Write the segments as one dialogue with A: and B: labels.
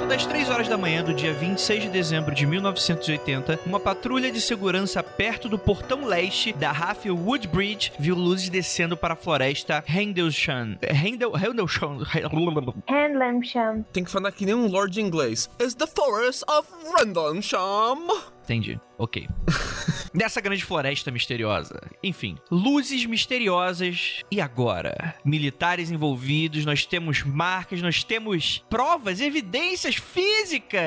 A: volta das 3 horas da manhã do dia 26 de dezembro de 1980, uma patrulha de segurança perto do portão leste da Raffle Woodbridge viu luzes descendo para a floresta Rendlesham. Rendel, Rendlesham.
B: Handlamsham.
C: Tem que falar que nem um lord inglês. Is the forest of Rendlesham.
A: Entendi. Ok. Dessa grande floresta misteriosa. Enfim, luzes misteriosas. E agora? Militares envolvidos, nós temos marcas, nós temos provas, evidências físicas.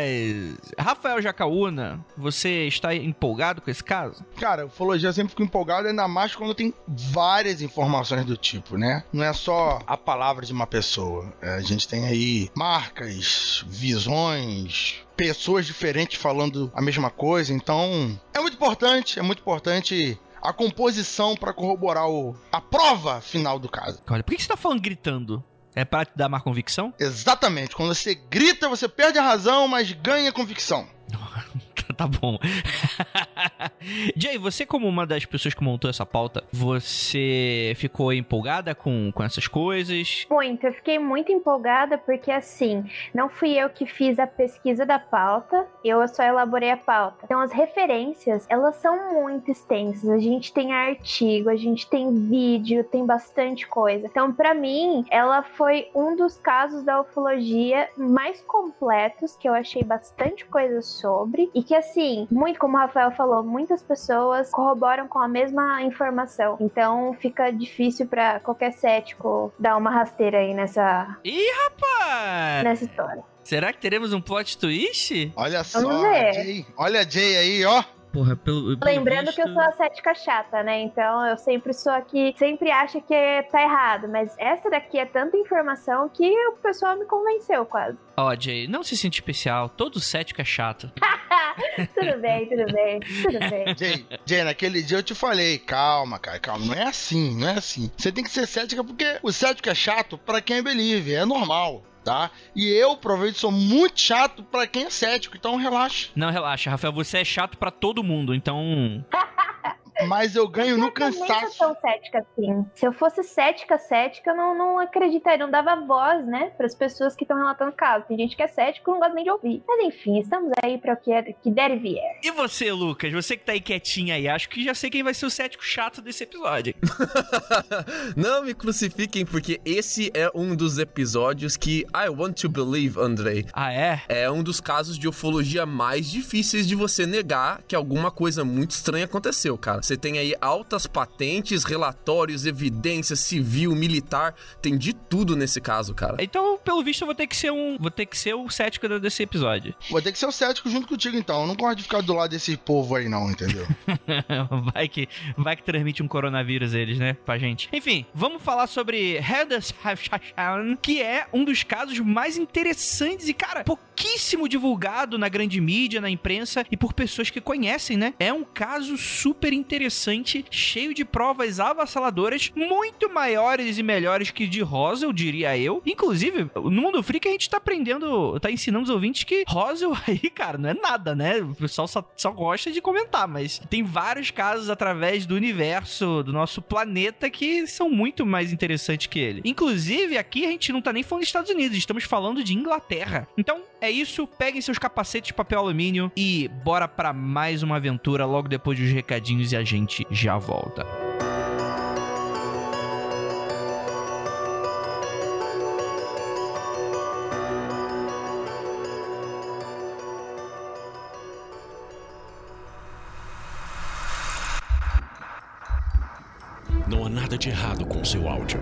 A: Rafael Jacaúna, você está empolgado com esse caso?
D: Cara, ufologia eu sempre fico empolgado, ainda mais quando tem várias informações do tipo, né? Não é só a palavra de uma pessoa. É, a gente tem aí marcas, visões, pessoas diferentes falando a mesma coisa. Então, é muito importante, é muito importante a composição para corroborar o, a prova final do caso.
A: Olha, por que você tá falando gritando? É pra te dar mais convicção?
D: Exatamente. Quando você grita, você perde a razão, mas ganha convicção.
A: tá bom. Jay, você como uma das pessoas que montou essa pauta, você ficou empolgada com, com essas coisas?
B: Muito, eu fiquei muito empolgada porque assim, não fui eu que fiz a pesquisa da pauta, eu só elaborei a pauta. Então as referências, elas são muito extensas. A gente tem artigo, a gente tem vídeo, tem bastante coisa. Então para mim, ela foi um dos casos da ufologia mais completos que eu achei bastante coisa sobre e que assim, muito como o Rafael falou, muitas pessoas corroboram com a mesma informação. Então fica difícil para qualquer cético dar uma rasteira aí nessa
A: Ih, rapaz!
B: nessa história.
A: Será que teremos um plot twist?
D: Olha só. Jay. Olha a Jay aí, ó.
A: Porra, pelo. pelo
B: Lembrando
A: visto-
B: que eu sou a cética chata, né? Então eu sempre sou a que sempre acha que tá errado. Mas essa daqui é tanta informação que o pessoal me convenceu quase.
A: Ó, Jay, não se sente especial. Todo cético é chato.
B: tudo bem, tudo bem, tudo bem.
D: Jay, Jay, naquele dia eu te falei, calma, cara, calma, não é assim, não é assim. Você tem que ser cética porque o cético é chato pra quem é believer, é normal, tá? E eu, provavelmente, sou muito chato pra quem é cético, então relaxa.
A: Não, relaxa, Rafael, você é chato pra todo mundo, então.
D: Mas eu ganho no
B: Eu também sou
D: cansaço.
B: tão cética assim. Se eu fosse cética, cética, eu não, não acreditaria, não dava voz, né, para as pessoas que estão relatando o caso. Tem gente que é cético e não gosta nem de ouvir. Mas enfim, estamos aí para o que, é, que der e vier.
A: E você, Lucas? Você que tá aí quietinha aí, acho que já sei quem vai ser o cético chato desse episódio.
C: Não me crucifiquem, porque esse é um dos episódios que I want to believe, Andrei.
A: Ah, é?
C: É um dos casos de ufologia mais difíceis de você negar que alguma coisa muito estranha aconteceu, cara. Você tem aí altas patentes, relatórios, evidência civil, militar, tem de tudo nesse caso, cara.
A: Então, pelo visto, eu vou ter que ser um. Vou ter que ser o cético desse episódio.
D: Vou ter que ser o cético junto contigo, então. Eu não gosto de ficar do lado desse povo aí, não, entendeu?
A: vai que vai que transmite um coronavírus eles, né, pra gente. Enfim, vamos falar sobre Hedersheim, que é um dos casos mais interessantes e, cara, pouquíssimo divulgado na grande mídia, na imprensa e por pessoas que conhecem, né? É um caso super interessante, cheio de provas avassaladoras, muito maiores e melhores que de Roswell, diria eu. Inclusive, no Mundo Freak a gente tá aprendendo, tá ensinando os ouvintes que Roswell aí, cara, não é nada, né? O pessoal só, só gosta de comentar, mas tem vários casos através do universo, do nosso planeta, que são muito mais interessantes que ele. Inclusive, aqui a gente não tá nem falando dos Estados Unidos, estamos falando de Inglaterra. Então, é isso, peguem seus capacetes de papel alumínio e bora pra mais uma aventura logo depois dos recadinhos e a gente já volta.
E: Não há nada de errado com seu áudio.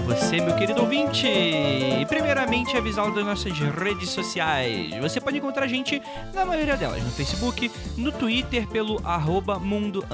A: Para você, meu querido ouvinte. Primeiramente, avisá-lo das nossas redes sociais. Você pode encontrar a gente na maioria delas, no Facebook, no Twitter, pelo arroba mundo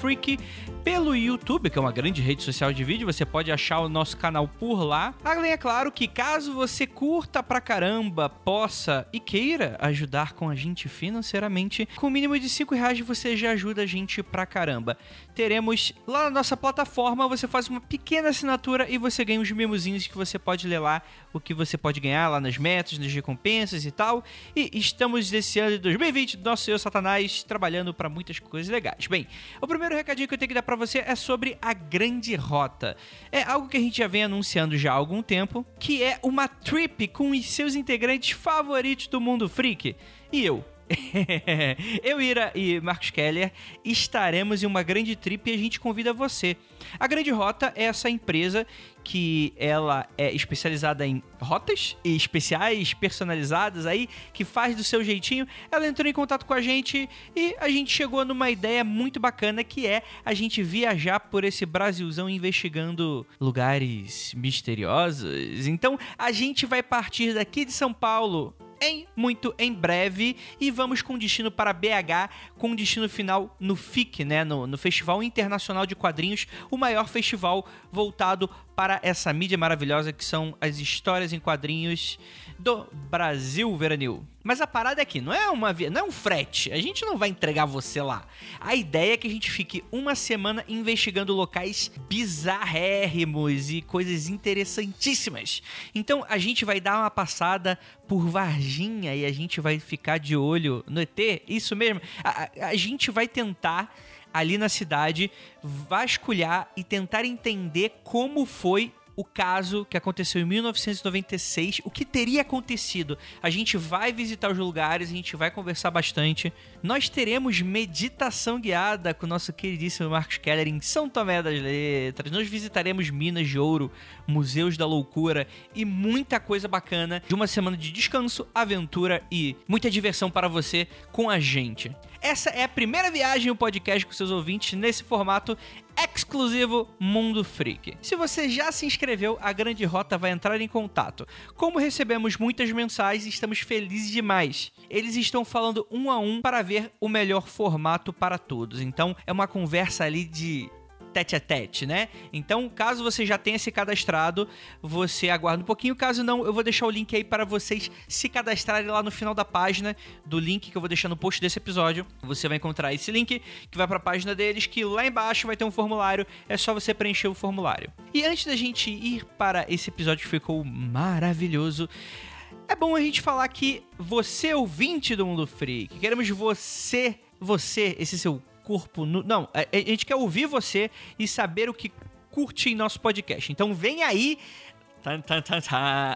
A: freak, pelo YouTube, que é uma grande rede social de vídeo, você pode achar o nosso canal por lá. Além, é claro, que caso você curta pra caramba, possa e queira ajudar com a gente financeiramente, com o mínimo de 5 reais você já ajuda a gente pra caramba. Teremos lá na nossa plataforma, você faz uma pequena assinatura e você ganha uns mimozinhos que você pode ler lá, o que você pode ganhar lá nas metas, nas recompensas e tal. E estamos nesse ano de 2020, nosso Senhor Satanás, trabalhando para muitas coisas legais. Bem, o primeiro recadinho que eu tenho que dar para você é sobre a Grande Rota. É algo que a gente já vem anunciando já há algum tempo, que é uma trip com os seus integrantes favoritos do mundo freak. E eu, eu, Ira e Marcos Keller estaremos em uma grande trip e a gente convida você. A Grande Rota é essa empresa que ela é especializada em rotas especiais, personalizadas aí, que faz do seu jeitinho. Ela entrou em contato com a gente e a gente chegou numa ideia muito bacana que é a gente viajar por esse Brasilzão investigando lugares misteriosos. Então a gente vai partir daqui de São Paulo em muito em breve. E vamos com destino para BH, com destino final no FIC, né, no, no Festival Internacional de Quadrinhos, o maior festival voltado para essa mídia maravilhosa que são as histórias em quadrinhos do Brasil Veranil. Mas a parada é que não é uma não é um frete. A gente não vai entregar você lá. A ideia é que a gente fique uma semana investigando locais bizarrérrimos e coisas interessantíssimas. Então a gente vai dar uma passada por Varginha e a gente vai ficar de olho no ET. Isso mesmo. A, a, a gente vai tentar ali na cidade vasculhar e tentar entender como foi o caso que aconteceu em 1996, o que teria acontecido. A gente vai visitar os lugares, a gente vai conversar bastante. Nós teremos meditação guiada com o nosso queridíssimo Marcos Keller em São Tomé das Letras. Nós visitaremos Minas de Ouro, Museus da Loucura e muita coisa bacana de uma semana de descanso, aventura e muita diversão para você com a gente. Essa é a primeira viagem ao podcast com seus ouvintes nesse formato exclusivo Mundo Freak. Se você já se inscreveu, a Grande Rota vai entrar em contato. Como recebemos muitas mensagens, estamos felizes demais. Eles estão falando um a um para ver o melhor formato para todos. Então é uma conversa ali de tete a tete, né? Então, caso você já tenha se cadastrado, você aguarda um pouquinho. Caso não, eu vou deixar o link aí para vocês se cadastrarem lá no final da página do link que eu vou deixar no post desse episódio. Você vai encontrar esse link que vai para a página deles, que lá embaixo vai ter um formulário. É só você preencher o formulário. E antes da gente ir para esse episódio que ficou maravilhoso, é bom a gente falar que você ouvinte do Mundo Freak, queremos você, você, esse seu corpo nu. Não, a, a gente quer ouvir você e saber o que curte em nosso podcast. Então vem aí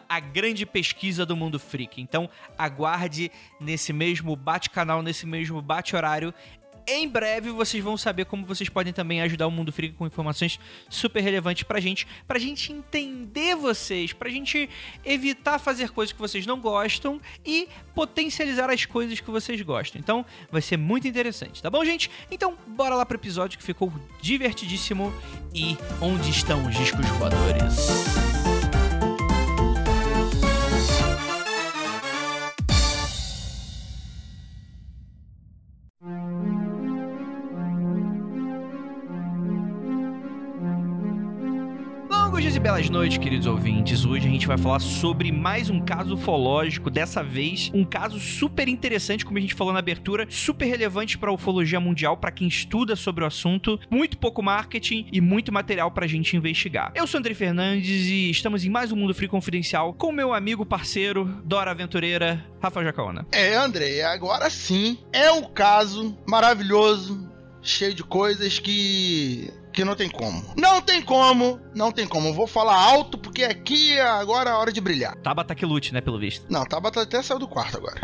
A: a grande pesquisa do mundo freak. Então, aguarde nesse mesmo bate-canal, nesse mesmo bate-horário. Em breve vocês vão saber como vocês podem também ajudar o Mundo Freak com informações super relevantes pra gente, pra gente entender vocês, pra gente evitar fazer coisas que vocês não gostam e potencializar as coisas que vocês gostam. Então, vai ser muito interessante, tá bom, gente? Então, bora lá pro episódio que ficou divertidíssimo e onde estão os discos voadores? Belas noites, queridos ouvintes. Hoje a gente vai falar sobre mais um caso ufológico. Dessa vez, um caso super interessante, como a gente falou na abertura, super relevante para a ufologia mundial, para quem estuda sobre o assunto. Muito pouco marketing e muito material pra gente investigar. Eu sou André Fernandes e estamos em mais um Mundo Free Confidencial com meu amigo, parceiro, Dora Aventureira, Rafa Jacaona.
D: É, André, agora sim é um caso maravilhoso, cheio de coisas que que não tem como. Não tem como, não tem como. Eu vou falar alto porque aqui agora é a hora de brilhar.
A: Tabata que lute, né, pelo visto.
D: Não, Tabata até saiu do quarto agora.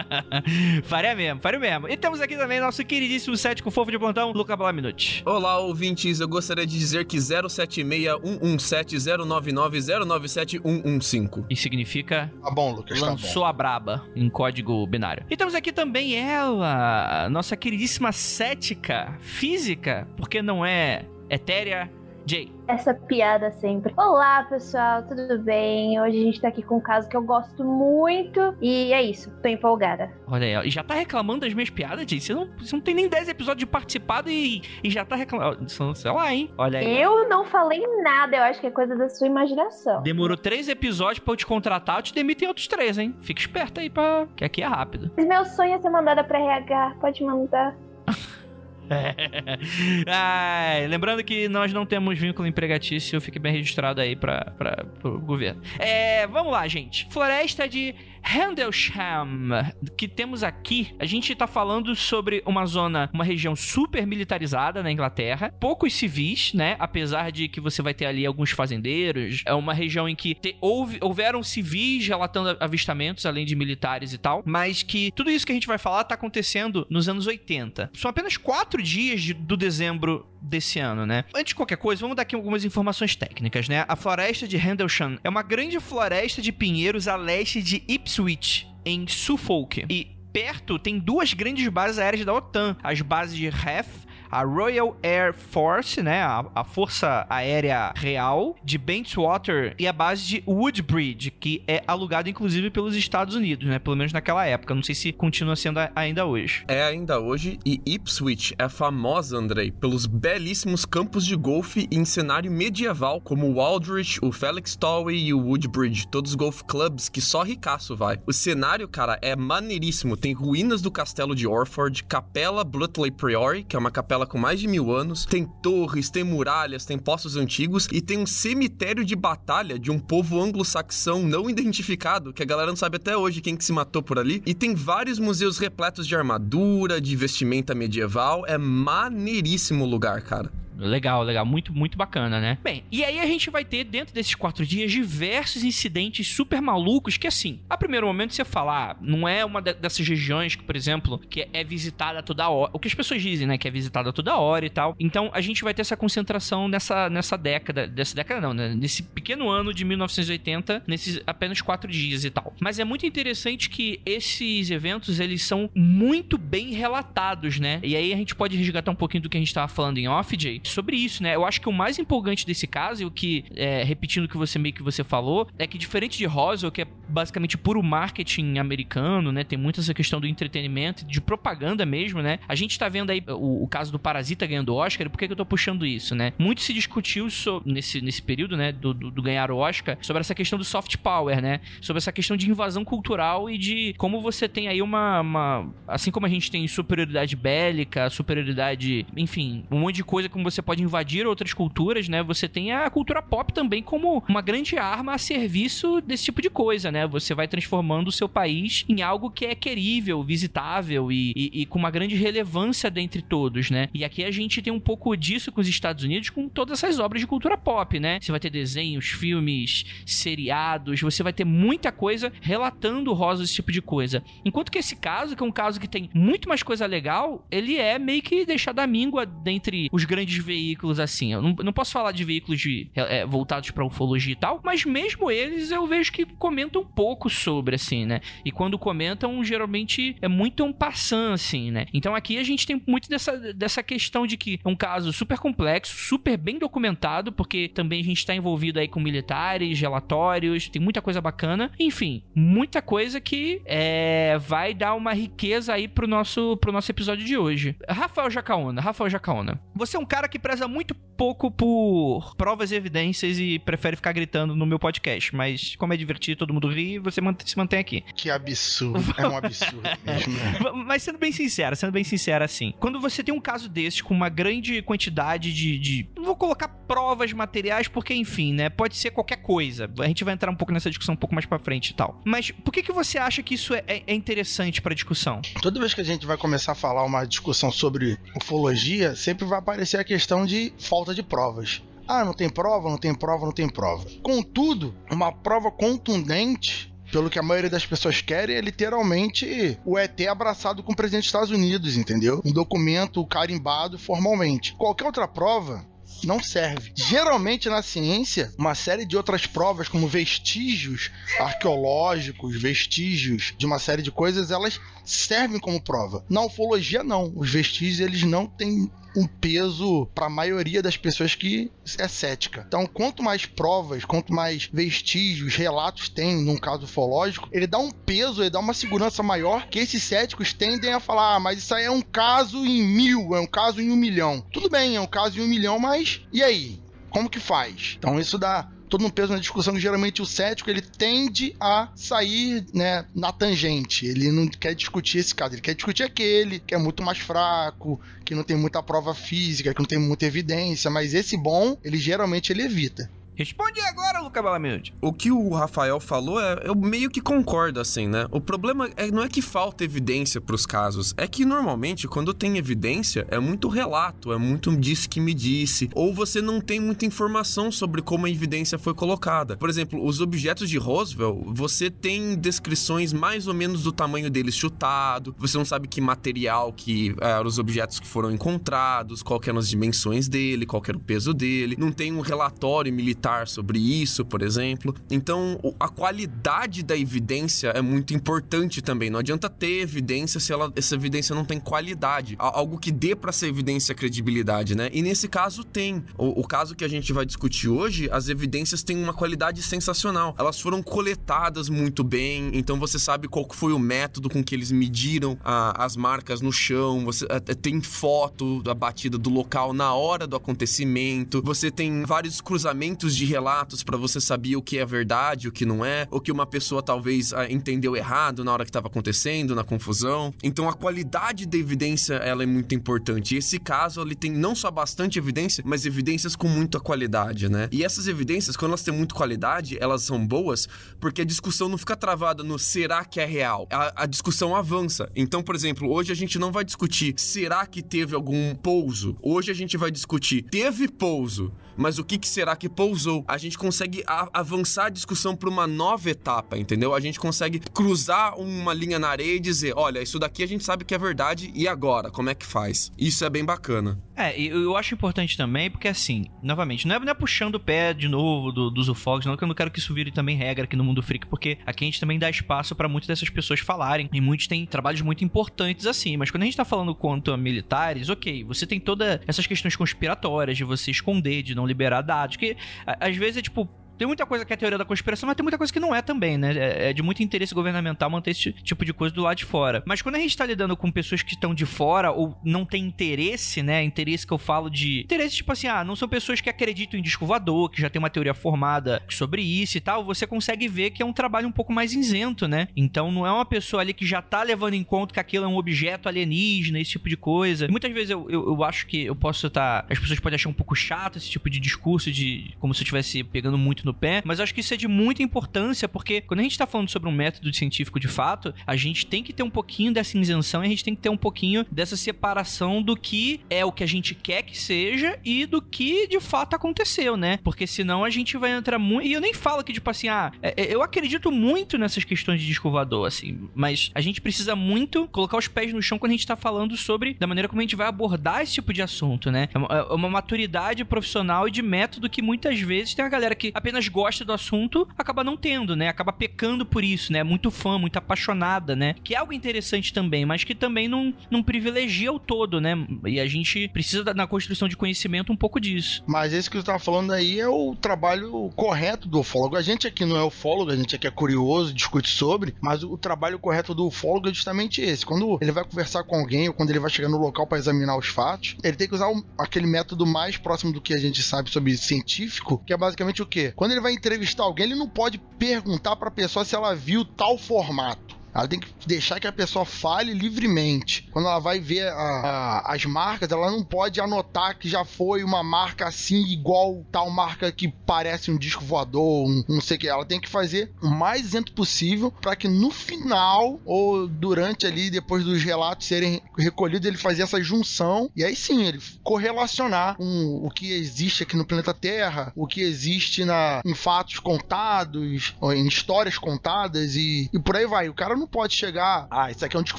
A: faria mesmo, faria mesmo. E temos aqui também nosso queridíssimo cético fofo de plantão, Luca Blaminute.
C: Olá, ouvintes. Eu gostaria de dizer que 076-117-099-097-115.
A: E significa...
D: Tá bom, Lucas, tá
A: Lançou
D: bom.
A: a braba em código binário. E temos aqui também ela, nossa queridíssima cética física, porque não é etérea Jay.
B: Essa piada sempre. Olá, pessoal, tudo bem? Hoje a gente tá aqui com um caso que eu gosto muito e é isso, tô empolgada.
A: Olha aí. E já tá reclamando das minhas piadas, Jay? Você não, você não tem nem 10 episódios de participado e, e já tá reclamando. Sei lá, hein? Olha aí.
B: Eu não falei nada, eu acho que é coisa da sua imaginação.
A: Demorou três episódios pra eu te contratar, eu te demito em outros três, hein? Fica esperto aí, pra... que aqui é rápido.
B: Mas meu sonho é ser mandada pra RH, pode mandar.
A: Ai, lembrando que nós não temos vínculo empregatício, fique bem registrado aí para o governo. É, vamos lá, gente. Floresta de Handlesham, que temos aqui, a gente tá falando sobre uma zona, uma região super militarizada na Inglaterra, poucos civis, né? Apesar de que você vai ter ali alguns fazendeiros, é uma região em que te, houve, houveram civis relatando avistamentos, além de militares e tal, mas que tudo isso que a gente vai falar tá acontecendo nos anos 80. São apenas quatro dias de, do dezembro desse ano, né? Antes de qualquer coisa, vamos dar aqui algumas informações técnicas, né? A floresta de Handlesham é uma grande floresta de pinheiros a leste de Ipswich, em Suffolk. E perto tem duas grandes bases aéreas da OTAN, as bases de Heth a Royal Air Force, né, a, a Força Aérea Real de Bayswater e a base de Woodbridge, que é alugada inclusive pelos Estados Unidos, né, pelo menos naquela época. Não sei se continua sendo ainda hoje.
C: É ainda hoje e Ipswich é famosa, Andrei, pelos belíssimos campos de golfe em cenário medieval, como o Aldrich, o Felix Tolley e o Woodbridge, todos golf clubs que só ricaço vai. O cenário, cara, é maneiríssimo. Tem ruínas do castelo de Orford, capela Blutley Priori, que é uma capela com mais de mil anos, tem torres, tem muralhas, tem postos antigos e tem um cemitério de batalha de um povo anglo-saxão não identificado, que a galera não sabe até hoje quem que se matou por ali. E tem vários museus repletos de armadura, de vestimenta medieval. É maneiríssimo o lugar, cara.
A: Legal, legal. Muito, muito bacana, né? Bem, e aí a gente vai ter, dentro desses quatro dias, diversos incidentes super malucos que, assim, a primeiro momento você fala, ah, não é uma dessas regiões que, por exemplo, que é visitada toda hora. O que as pessoas dizem, né? Que é visitada toda hora e tal. Então, a gente vai ter essa concentração nessa, nessa década, dessa década não, né? Nesse pequeno ano de 1980, nesses apenas quatro dias e tal. Mas é muito interessante que esses eventos, eles são muito bem relatados, né? E aí a gente pode resgatar um pouquinho do que a gente tava falando em off, Jay, sobre isso, né? Eu acho que o mais empolgante desse caso, e o que, é, repetindo o que você meio que você falou, é que diferente de Roswell, que é basicamente puro marketing americano, né? Tem muito essa questão do entretenimento, de propaganda mesmo, né? A gente tá vendo aí o, o caso do Parasita ganhando Oscar, e por que, que eu tô puxando isso, né? Muito se discutiu nesse, nesse período, né, do, do, do ganhar o Oscar, sobre essa questão do soft power, né? Sobre essa questão de invasão cultural e de como você tem aí uma, uma assim como a gente tem superioridade bélica, superioridade, enfim, um monte de coisa como você pode invadir outras culturas, né? Você tem a cultura pop também como uma grande arma a serviço desse tipo de coisa, né? Você vai transformando o seu país em algo que é querível, visitável e, e, e, com uma grande relevância dentre todos, né? E aqui a gente tem um pouco disso com os Estados Unidos, com todas essas obras de cultura pop, né? Você vai ter desenhos, filmes, seriados, você vai ter muita coisa relatando rosa esse tipo de coisa. Enquanto que esse caso, que é um caso que tem muito mais coisa legal, ele é meio que deixado à míngua dentre os grandes veículos assim. Eu não, não posso falar de veículos de, é, voltados para ufologia e tal, mas mesmo eles eu vejo que comentam pouco sobre, assim, né? E quando comentam, geralmente é muito um passant, assim, né? Então aqui a gente tem muito dessa, dessa questão de que é um caso super complexo, super bem documentado, porque também a gente está envolvido aí com militares, relatórios, tem muita coisa bacana. Enfim, muita coisa que é, vai dar uma riqueza aí pro nosso, pro nosso episódio de hoje. Rafael Jacaona, Rafael Jacaona, você é um cara que preza muito pouco por provas e evidências e prefere ficar gritando no meu podcast. Mas como é divertido, todo mundo ri, você se mantém aqui.
D: Que absurdo. É um absurdo mesmo.
A: Mas sendo bem sincero, sendo bem sincero assim, quando você tem um caso desse com uma grande quantidade de, de... Não vou colocar provas materiais, porque enfim, né? Pode ser qualquer coisa. A gente vai entrar um pouco nessa discussão um pouco mais pra frente e tal. Mas por que, que você acha que isso é, é interessante pra discussão?
D: Toda vez que a gente vai começar a falar uma discussão sobre ufologia, sempre vai aparecer a questão de falta de provas. Ah, não tem prova, não tem prova, não tem prova. Contudo, uma prova contundente pelo que a maioria das pessoas querem, é literalmente o ET abraçado com o presidente dos Estados Unidos, entendeu? Um documento carimbado formalmente. Qualquer outra prova não serve. Geralmente na ciência, uma série de outras provas, como vestígios arqueológicos, vestígios de uma série de coisas, elas servem como prova. Na ufologia, não. Os vestígios eles não têm um peso para a maioria das pessoas que é cética. Então, quanto mais provas, quanto mais vestígios, relatos tem num caso ufológico, ele dá um peso, ele dá uma segurança maior que esses céticos tendem a falar: ah, mas isso aí é um caso em mil, é um caso em um milhão. Tudo bem, é um caso em um milhão, mas e aí? Como que faz? Então isso dá todo um peso na discussão que geralmente o cético ele tende a sair né, na tangente. Ele não quer discutir esse caso, ele quer discutir aquele que é muito mais fraco, que não tem muita prova física, que não tem muita evidência, mas esse bom, ele geralmente ele evita.
A: Responde agora, Luca Balamute.
C: O que o Rafael falou, é, eu meio que concordo, assim, né? O problema é, não é que falta evidência pros casos, é que normalmente, quando tem evidência, é muito relato, é muito disse que me disse, ou você não tem muita informação sobre como a evidência foi colocada. Por exemplo, os objetos de Roswell, você tem descrições mais ou menos do tamanho deles chutado, você não sabe que material que eram os objetos que foram encontrados, qual eram as dimensões dele, qual era o peso dele, não tem um relatório militar militar sobre isso, por exemplo. Então, a qualidade da evidência é muito importante também. Não adianta ter evidência se ela, essa evidência não tem qualidade. Algo que dê para essa evidência credibilidade, né? E nesse caso tem. O, o caso que a gente vai discutir hoje, as evidências têm uma qualidade sensacional. Elas foram coletadas muito bem, então você sabe qual foi o método com que eles mediram a, as marcas no chão. Você a, tem foto da batida do local na hora do acontecimento. Você tem vários cruzamentos de relatos para você saber o que é verdade, o que não é, o que uma pessoa talvez ah, entendeu errado na hora que estava acontecendo, na confusão. Então a qualidade da evidência ela é muito importante. E esse caso ele tem não só bastante evidência, mas evidências com muita qualidade, né? E essas evidências, quando elas têm muita qualidade, elas são boas porque a discussão não fica travada no será que é real. A, a discussão avança. Então, por exemplo, hoje a gente não vai discutir será que teve algum pouso. Hoje a gente vai discutir teve pouso mas o que, que será que pousou? A gente consegue avançar a discussão para uma nova etapa, entendeu? A gente consegue cruzar uma linha na areia e dizer: olha, isso daqui a gente sabe que é verdade, e agora? Como é que faz? Isso é bem bacana.
A: É, eu acho importante também, porque assim, novamente, não é, não é puxando o pé de novo do, dos ufólogos, não, que eu não quero que isso vire também regra aqui no mundo freak, porque aqui a gente também dá espaço para muitas dessas pessoas falarem, e muitos têm trabalhos muito importantes assim, mas quando a gente tá falando quanto a militares, ok, você tem todas essas questões conspiratórias de você esconder, de não liberar dados, que às vezes é tipo, tem muita coisa que é teoria da conspiração, mas tem muita coisa que não é também, né? É, é de muito interesse governamental manter esse tipo de coisa do lado de fora. Mas quando a gente tá lidando com pessoas que estão de fora ou não tem interesse, né? Interesse que eu falo de. Interesse, tipo assim, ah, não são pessoas que acreditam em disco voador, que já tem uma teoria formada sobre isso e tal. Você consegue ver que é um trabalho um pouco mais isento, né? Então não é uma pessoa ali que já tá levando em conta que aquilo é um objeto alienígena, esse tipo de coisa. E muitas vezes eu, eu, eu acho que eu posso estar. Tá... As pessoas podem achar um pouco chato esse tipo de discurso, de como se eu estivesse pegando muito no pé, mas acho que isso é de muita importância, porque quando a gente tá falando sobre um método científico de fato, a gente tem que ter um pouquinho dessa isenção e a gente tem que ter um pouquinho dessa separação do que é o que a gente quer que seja e do que de fato aconteceu, né? Porque senão a gente vai entrar muito. E eu nem falo que, tipo assim, ah, é, é, eu acredito muito nessas questões de descovador, assim, mas a gente precisa muito colocar os pés no chão quando a gente tá falando sobre da maneira como a gente vai abordar esse tipo de assunto, né? É uma, é maturidade profissional e de método que muitas vezes tem a galera que apenas gosta gosta do assunto, acaba não tendo, né? Acaba pecando por isso, né? Muito fã, muito apaixonada, né? Que é algo interessante também, mas que também não, não privilegia o todo, né? E a gente precisa, na construção de conhecimento, um pouco disso.
D: Mas esse que você tá falando aí é o trabalho correto do ufólogo. A gente aqui não é ufólogo, a gente aqui é curioso, discute sobre, mas o trabalho correto do ufólogo é justamente esse. Quando ele vai conversar com alguém ou quando ele vai chegar no local para examinar os fatos, ele tem que usar aquele método mais próximo do que a gente sabe sobre científico, que é basicamente o quê? Quando ele vai entrevistar alguém, ele não pode perguntar para a pessoa se ela viu tal formato. Ela tem que deixar que a pessoa fale livremente. Quando ela vai ver a, a, as marcas, ela não pode anotar que já foi uma marca assim, igual tal marca que parece um disco voador, um, não sei o que. Ela tem que fazer o mais isento possível para que no final, ou durante ali, depois dos relatos serem recolhidos, ele fazer essa junção e aí sim ele correlacionar com o que existe aqui no planeta Terra, o que existe na, em fatos contados, em histórias contadas e, e por aí vai. O cara não não pode chegar, ah, isso aqui é um disco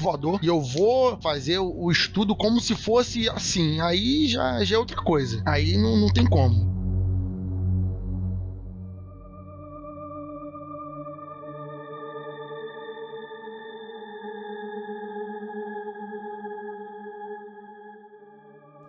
D: voador e eu vou fazer o, estudo como se fosse assim. Aí já, já é outra coisa. Aí não, não tem como.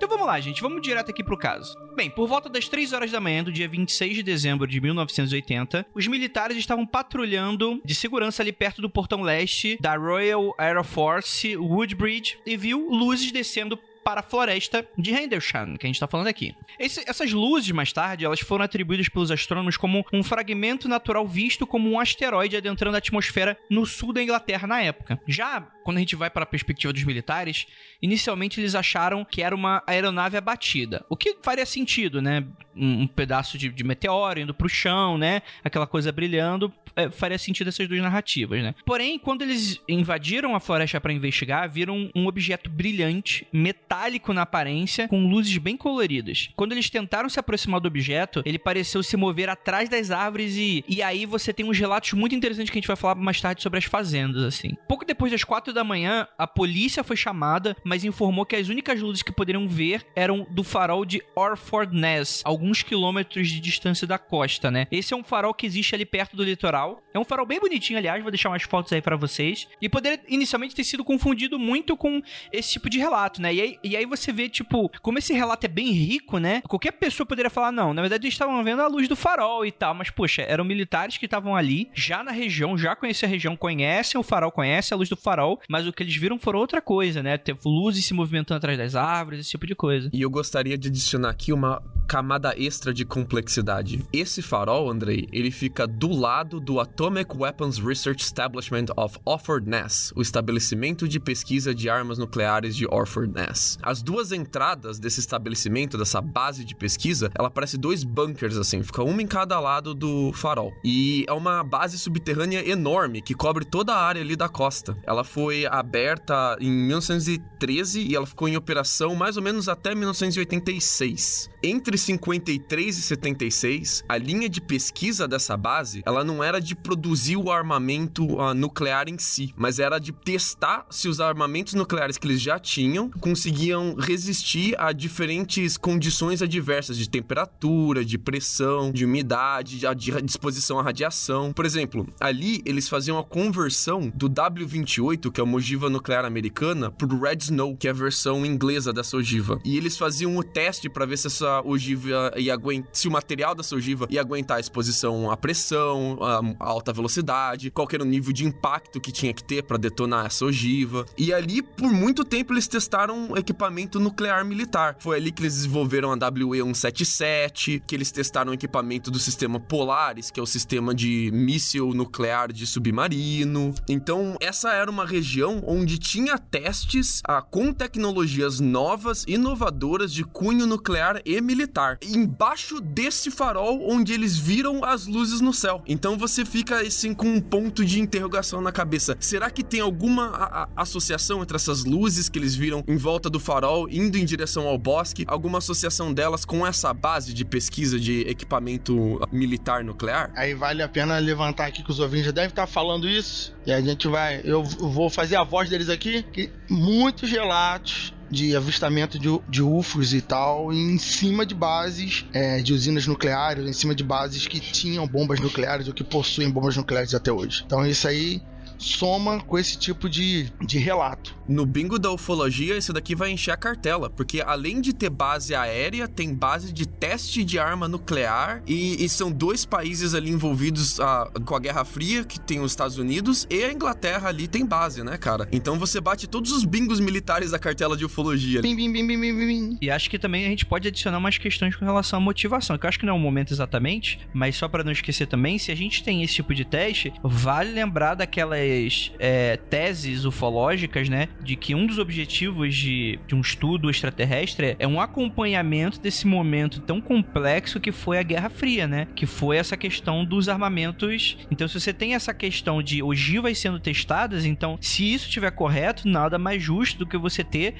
A: Então vamos lá, gente, vamos direto aqui pro caso. Bem, por volta das 3 horas da manhã do dia 26 de dezembro de 1980, os militares estavam patrulhando de segurança ali perto do portão leste da Royal Air Force Woodbridge e viu luzes descendo para a floresta de Rendlesham, que a gente está falando aqui. Esse, essas luzes, mais tarde, elas foram atribuídas pelos astrônomos como um fragmento natural visto como um asteroide adentrando a atmosfera no sul da Inglaterra na época. Já quando a gente vai para a perspectiva dos militares, inicialmente eles acharam que era uma aeronave abatida. O que faria sentido, né? Um, um pedaço de, de, meteoro indo para o chão, né? Aquela coisa brilhando, é, faria sentido essas duas narrativas, né? Porém, quando eles invadiram a floresta para investigar, viram um objeto brilhante, metálico na aparência, com luzes bem coloridas. Quando eles tentaram se aproximar do objeto, ele pareceu se mover atrás das árvores e, e aí você tem uns relatos muito interessantes que a gente vai falar mais tarde sobre as fazendas, assim. Pouco depois das quatro da manhã, a polícia foi chamada, mas informou que as únicas luzes que poderiam ver eram do farol de Orford Ness, alguns quilômetros de distância da costa, né? Esse é um farol que existe ali perto do litoral. É um farol bem bonitinho, aliás, vou deixar umas fotos aí para vocês. E poderia inicialmente ter sido confundido muito com esse tipo de relato, né? E aí, e aí você vê, tipo, como esse relato é bem rico, né? Qualquer pessoa poderia falar, não, na verdade eles estavam vendo a luz do farol e tal, mas, poxa, eram militares que estavam ali, já na região, já conhecem a região, conhecem o farol, conhecem a luz do farol, mas o que eles viram foram outra coisa, né? Teve luzes se movimentando atrás das árvores, esse tipo de coisa.
C: E eu gostaria de adicionar aqui uma camada extra de complexidade. Esse farol, Andrei, ele fica do lado do Atomic Weapons Research Establishment of Orford Ness, o estabelecimento de pesquisa de armas nucleares de Orford Ness. As duas entradas desse estabelecimento, dessa base de pesquisa, ela parece dois bunkers assim, fica uma em cada lado do farol. E é uma base subterrânea enorme que cobre toda a área ali da costa. Ela foi aberta em 1913 e ela ficou em operação mais ou menos até 1986. Entre 53 e 76, a linha de pesquisa dessa base, ela não era de produzir o armamento uh, nuclear em si, mas era de testar se os armamentos nucleares que eles já tinham conseguiam resistir a diferentes condições adversas de temperatura, de pressão, de umidade, de disposição à radiação. Por exemplo, ali eles faziam a conversão do W28, que é uma ogiva nuclear americana, pro Red Snow, que é a versão inglesa dessa ogiva. E eles faziam o teste para ver se essa ogiva ia aguentar, se o material dessa ogiva ia aguentar a exposição à pressão, a alta velocidade, qual era o nível de impacto que tinha que ter para detonar essa ogiva. E ali, por muito tempo, eles testaram equipamento nuclear militar. Foi ali que eles desenvolveram a WE-177, que eles testaram equipamento do sistema Polaris, que é o sistema de míssil nuclear de submarino. Então, essa era uma região onde tinha testes ah, com tecnologias novas, inovadoras de cunho nuclear e militar. Embaixo desse farol onde eles viram as luzes no céu. Então você fica assim com um ponto de interrogação na cabeça. Será que tem alguma associação entre essas luzes que eles viram em volta do farol, indo em direção ao bosque? Alguma associação delas com essa base de pesquisa de equipamento militar nuclear?
D: Aí vale a pena levantar aqui que os ouvintes já devem estar falando isso. E a gente vai. Eu vou fazer a voz deles aqui. Que muitos relatos de avistamento de, de UFOs e tal em cima de bases é, de usinas nucleares, em cima de bases que tinham bombas nucleares ou que possuem bombas nucleares até hoje. Então isso aí soma com esse tipo de, de relato.
C: No bingo da ufologia, isso daqui vai encher a cartela, porque além de ter base aérea, tem base de teste de arma nuclear e, e são dois países ali envolvidos ah, com a Guerra Fria, que tem os Estados Unidos e a Inglaterra ali tem base, né, cara? Então você bate todos os bingos militares da cartela de ufologia.
D: Bim, bim, bim, bim, bim, bim.
A: E acho que também a gente pode adicionar umas questões com relação à motivação, que eu acho que não é o momento exatamente, mas só para não esquecer também, se a gente tem esse tipo de teste, vale lembrar daquelas é, teses ufológicas, né? De que um dos objetivos de, de um estudo extraterrestre é um acompanhamento desse momento tão complexo que foi a Guerra Fria, né? Que foi essa questão dos armamentos. Então, se você tem essa questão de ogivas sendo testadas, então, se isso estiver correto, nada mais justo do que você ter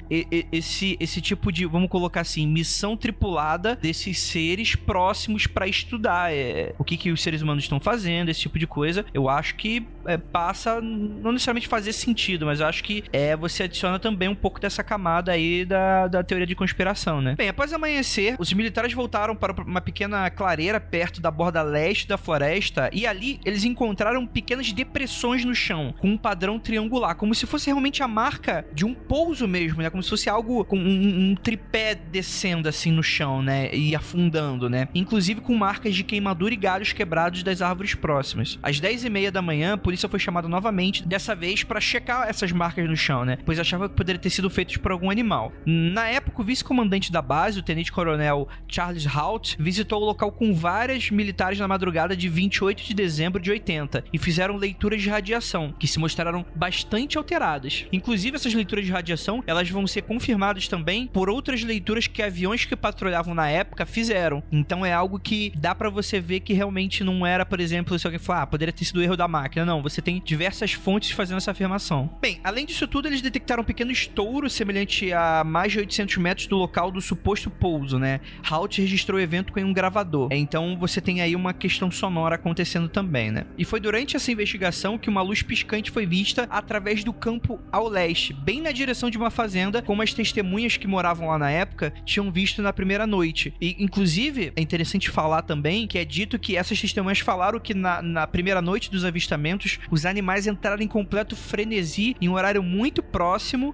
A: esse, esse tipo de, vamos colocar assim, missão tripulada desses seres próximos para estudar é, o que, que os seres humanos estão fazendo, esse tipo de coisa. Eu acho que é, passa não necessariamente fazer sentido, mas eu acho que é você adiciona também um pouco dessa camada aí da, da teoria de conspiração, né? Bem, após amanhecer, os militares voltaram para uma pequena clareira perto da borda leste da floresta e ali eles encontraram pequenas depressões no chão, com um padrão triangular, como se fosse realmente a marca de um pouso mesmo, né? Como se fosse algo com um, um tripé descendo assim no chão, né? E afundando, né? Inclusive com marcas de queimadura e galhos quebrados das árvores próximas. Às 10 e meia da manhã, a polícia foi chamada novamente, dessa vez para checar essas marcas no chão, né? Pois achava que poderia ter sido feitos por algum animal. Na época, o vice-comandante da base, o tenente-coronel Charles Hout, visitou o local com várias militares na madrugada de 28 de dezembro de 80 e fizeram leituras de radiação, que se mostraram bastante alteradas. Inclusive, essas leituras de radiação, elas vão ser confirmadas também por outras leituras que aviões que patrulhavam na época fizeram. Então é algo que dá para você ver que realmente não era, por exemplo, se alguém falar, ah, poderia ter sido erro da máquina. Não, você tem diversas fontes fazendo essa afirmação. Bem, além disso tudo, eles detectaram um pequeno estouro semelhante a mais de 800 metros do local do suposto pouso, né? Halt registrou o evento com um gravador. Então você tem aí uma questão sonora acontecendo também, né? E foi durante essa investigação que uma luz piscante foi vista através do campo ao leste, bem na direção de uma fazenda, como as testemunhas que moravam lá na época tinham visto na primeira noite. E, inclusive, é interessante falar também que é dito que essas testemunhas falaram que na, na primeira noite dos avistamentos, os animais entraram em completo frenesi em um horário muito próximo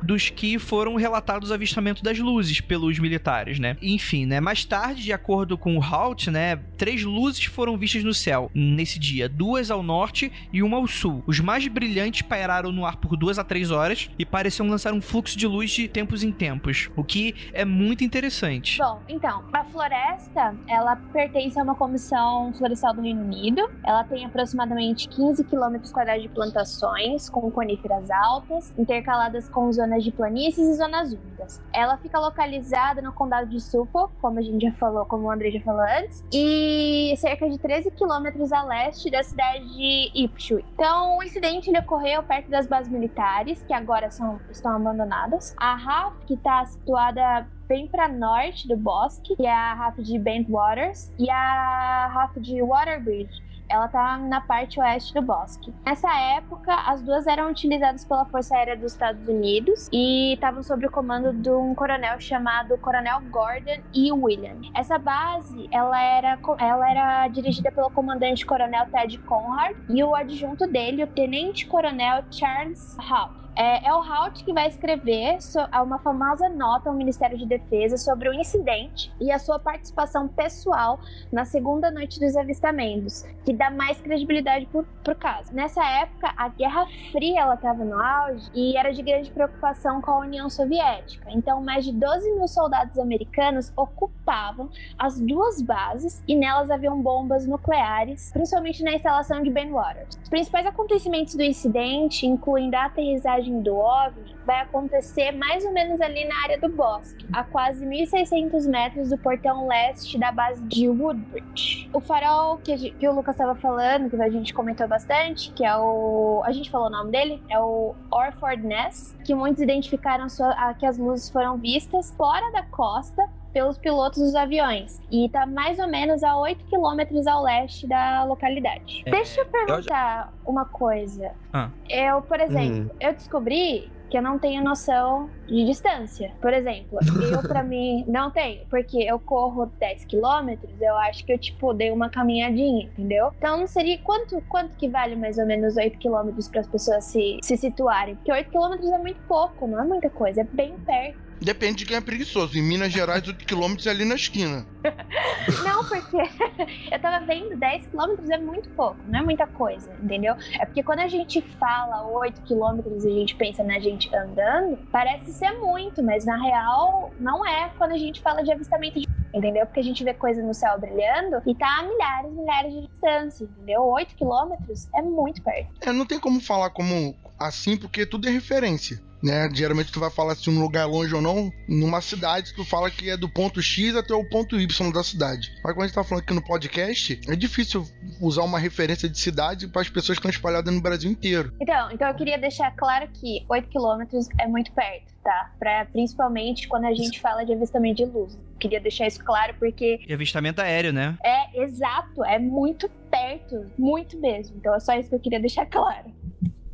A: dos que foram relatados o avistamento das luzes pelos militares, né? Enfim, né? Mais tarde, de acordo com o Halt, né? Três luzes foram vistas no céu nesse dia, duas ao norte e uma ao sul. Os mais brilhantes pairaram no ar por duas a três horas e pareciam lançar um fluxo de luz de tempos em tempos, o que é muito interessante.
B: Bom, então, a floresta, ela pertence a uma comissão florestal do Reino Unido. Ela tem aproximadamente 15 quilômetros quadrados de plantações, com coníferas altas, intercaladas com zonas de planícies e zonas úmidas. Ela fica localizada no condado de Suffolk, como a gente já falou, como o André já falou antes, e cerca de 13 quilômetros a leste da cidade de Ipswich. Então, o incidente ocorreu perto das bases militares, que agora são, estão abandonadas. A RAF, que está situada bem para norte do bosque, que é a RAF de Bentwaters, e a RAF de Waterbridge, ela tá na parte oeste do bosque. Nessa época, as duas eram utilizadas pela Força Aérea dos Estados Unidos e estavam sob o comando de um coronel chamado Coronel Gordon E. William. Essa base, ela era, ela era dirigida pelo comandante Coronel Ted Conrad e o adjunto dele, o Tenente Coronel Charles Howe. É, é o Halt que vai escrever so, uma famosa nota ao Ministério de Defesa sobre o incidente e a sua participação pessoal na segunda noite dos avistamentos, que dá mais credibilidade pro, pro caso. Nessa época, a Guerra Fria ela estava no auge e era de grande preocupação com a União Soviética. Então, mais de 12 mil soldados americanos ocupavam as duas bases e nelas haviam bombas nucleares, principalmente na instalação de Waters. Os principais acontecimentos do incidente incluem a aterrissagem do OVNI vai acontecer mais ou menos ali na área do bosque, a quase 1.600 metros do portão leste da base de Woodbridge. O farol que, gente, que o Lucas estava falando, que a gente comentou bastante, que é o. A gente falou o nome dele, é o Orford Ness, que muitos identificaram sua, que as luzes foram vistas fora da costa pelos pilotos dos aviões. E tá mais ou menos a 8 quilômetros ao leste da localidade. É, Deixa eu perguntar eu já... uma coisa. Ah. Eu, por exemplo, hum. eu descobri que eu não tenho noção de distância. Por exemplo, eu para mim não tenho, porque eu corro 10 quilômetros, eu acho que eu tipo dei uma caminhadinha, entendeu? Então não seria quanto quanto que vale mais ou menos 8 quilômetros para as pessoas se, se situarem? Porque 8 quilômetros é muito pouco, não é muita coisa, é bem perto.
D: Depende de quem é preguiçoso. Em Minas Gerais, 8 km é ali na esquina.
B: não, porque eu tava vendo 10 km é muito pouco, não é muita coisa, entendeu? É porque quando a gente fala 8 km e a gente pensa na gente andando, parece ser muito, mas na real não é quando a gente fala de avistamento de entendeu? Porque a gente vê coisa no céu brilhando e tá a milhares e milhares de distância, entendeu? 8 quilômetros é muito perto.
D: É, não tem como falar como assim, porque tudo é referência né? Geralmente tu vai falar se um lugar é longe ou não. Numa cidade, tu fala que é do ponto X até o ponto Y da cidade. Mas quando a gente tá falando aqui no podcast, é difícil usar uma referência de cidade para as pessoas que estão espalhadas no Brasil inteiro.
B: Então, então eu queria deixar claro que 8 quilômetros é muito perto, tá? Pra, principalmente quando a gente fala de avistamento de luz. Queria deixar isso claro porque.
A: E avistamento aéreo, né?
B: É, exato. É muito perto. Muito mesmo. Então é só isso que eu queria deixar claro.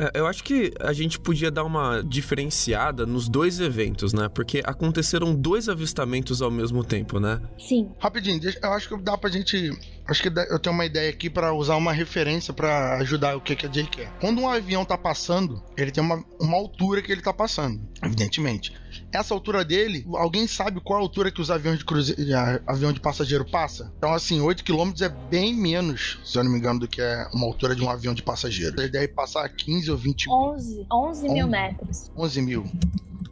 C: É, eu acho que a gente podia dar uma diferenciada nos dois eventos, né? Porque aconteceram dois avistamentos ao mesmo tempo, né?
B: Sim.
D: Rapidinho, eu acho que dá pra gente. Acho que eu tenho uma ideia aqui pra usar uma referência pra ajudar o que, que a Jay quer. Quando um avião tá passando, ele tem uma, uma altura que ele tá passando, evidentemente. Essa altura dele, alguém sabe qual a altura que os aviões de cruze... de, ah, avião de passageiro passa? Então, assim, 8 km é bem menos, se eu não me engano, do que é uma altura de um avião de passageiro. Ele deve passar 15 ou 20,
B: 11, 11 mil
D: Onze.
B: metros.
D: 11 mil.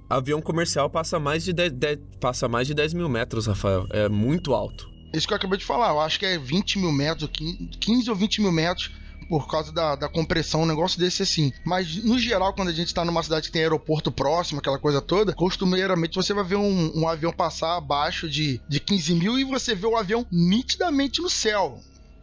C: Avião comercial passa mais de 10, 10 passa mais de 10 mil metros, Rafael. É muito alto.
D: Isso que eu acabei de falar, eu acho que é 20 mil metros, ou 15 15 ou 20 mil metros por causa da, da compressão, um negócio desse assim. Mas, no geral, quando a gente tá numa cidade que tem aeroporto próximo, aquela coisa toda, costumeiramente você vai ver um, um avião passar abaixo de, de 15 mil e você vê o avião nitidamente no céu.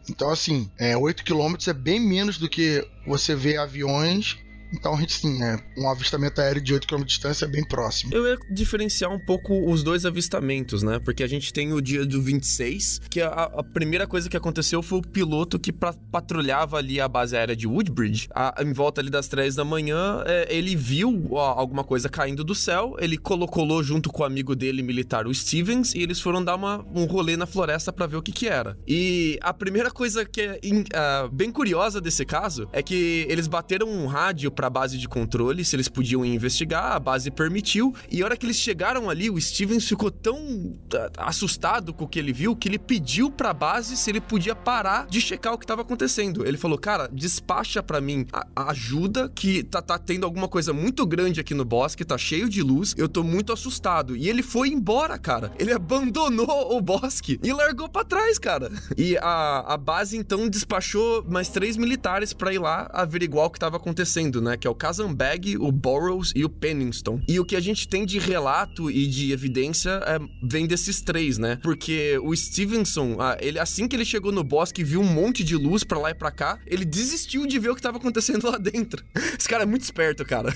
D: Então, assim, é, 8 km é bem menos do que você vê aviões. Então, sim, é, um avistamento aéreo de 8 km de distância é bem próximo.
C: Eu ia diferenciar um pouco os dois avistamentos, né? Porque a gente tem o dia do 26, que a, a primeira coisa que aconteceu foi o piloto que pra- patrulhava ali a base aérea de Woodbridge. A- em volta ali das 3 da manhã, é, ele viu ó, alguma coisa caindo do céu, ele colocou junto com o amigo dele militar, o Stevens, e eles foram dar uma- um rolê na floresta pra ver o que que era. E a primeira coisa que é in- ah, bem curiosa desse caso é que eles bateram um rádio pra base de controle, se eles podiam investigar, a base permitiu, e a hora que eles chegaram ali, o Stevens ficou tão ah, assustado com o que ele viu que ele pediu pra base se ele podia parar de checar o que tava acontecendo. Ele falou: "Cara, despacha pra mim a, a ajuda que tá, tá tendo alguma coisa muito grande aqui no bosque, tá cheio de luz, eu tô muito assustado". E ele foi embora, cara. Ele abandonou o bosque e largou pra trás, cara. E a, a base então despachou mais três militares pra ir lá averiguar o que tava acontecendo, né? Que é o Kazanbag, o Burroughs e o Pennington. E o que a gente tem de relato e de evidência é, vem desses três, né? Porque o Stevenson, ah, ele assim que ele chegou no bosque e viu um monte de luz pra lá e pra cá, ele desistiu de ver o que tava acontecendo lá dentro. Esse cara é muito esperto, cara.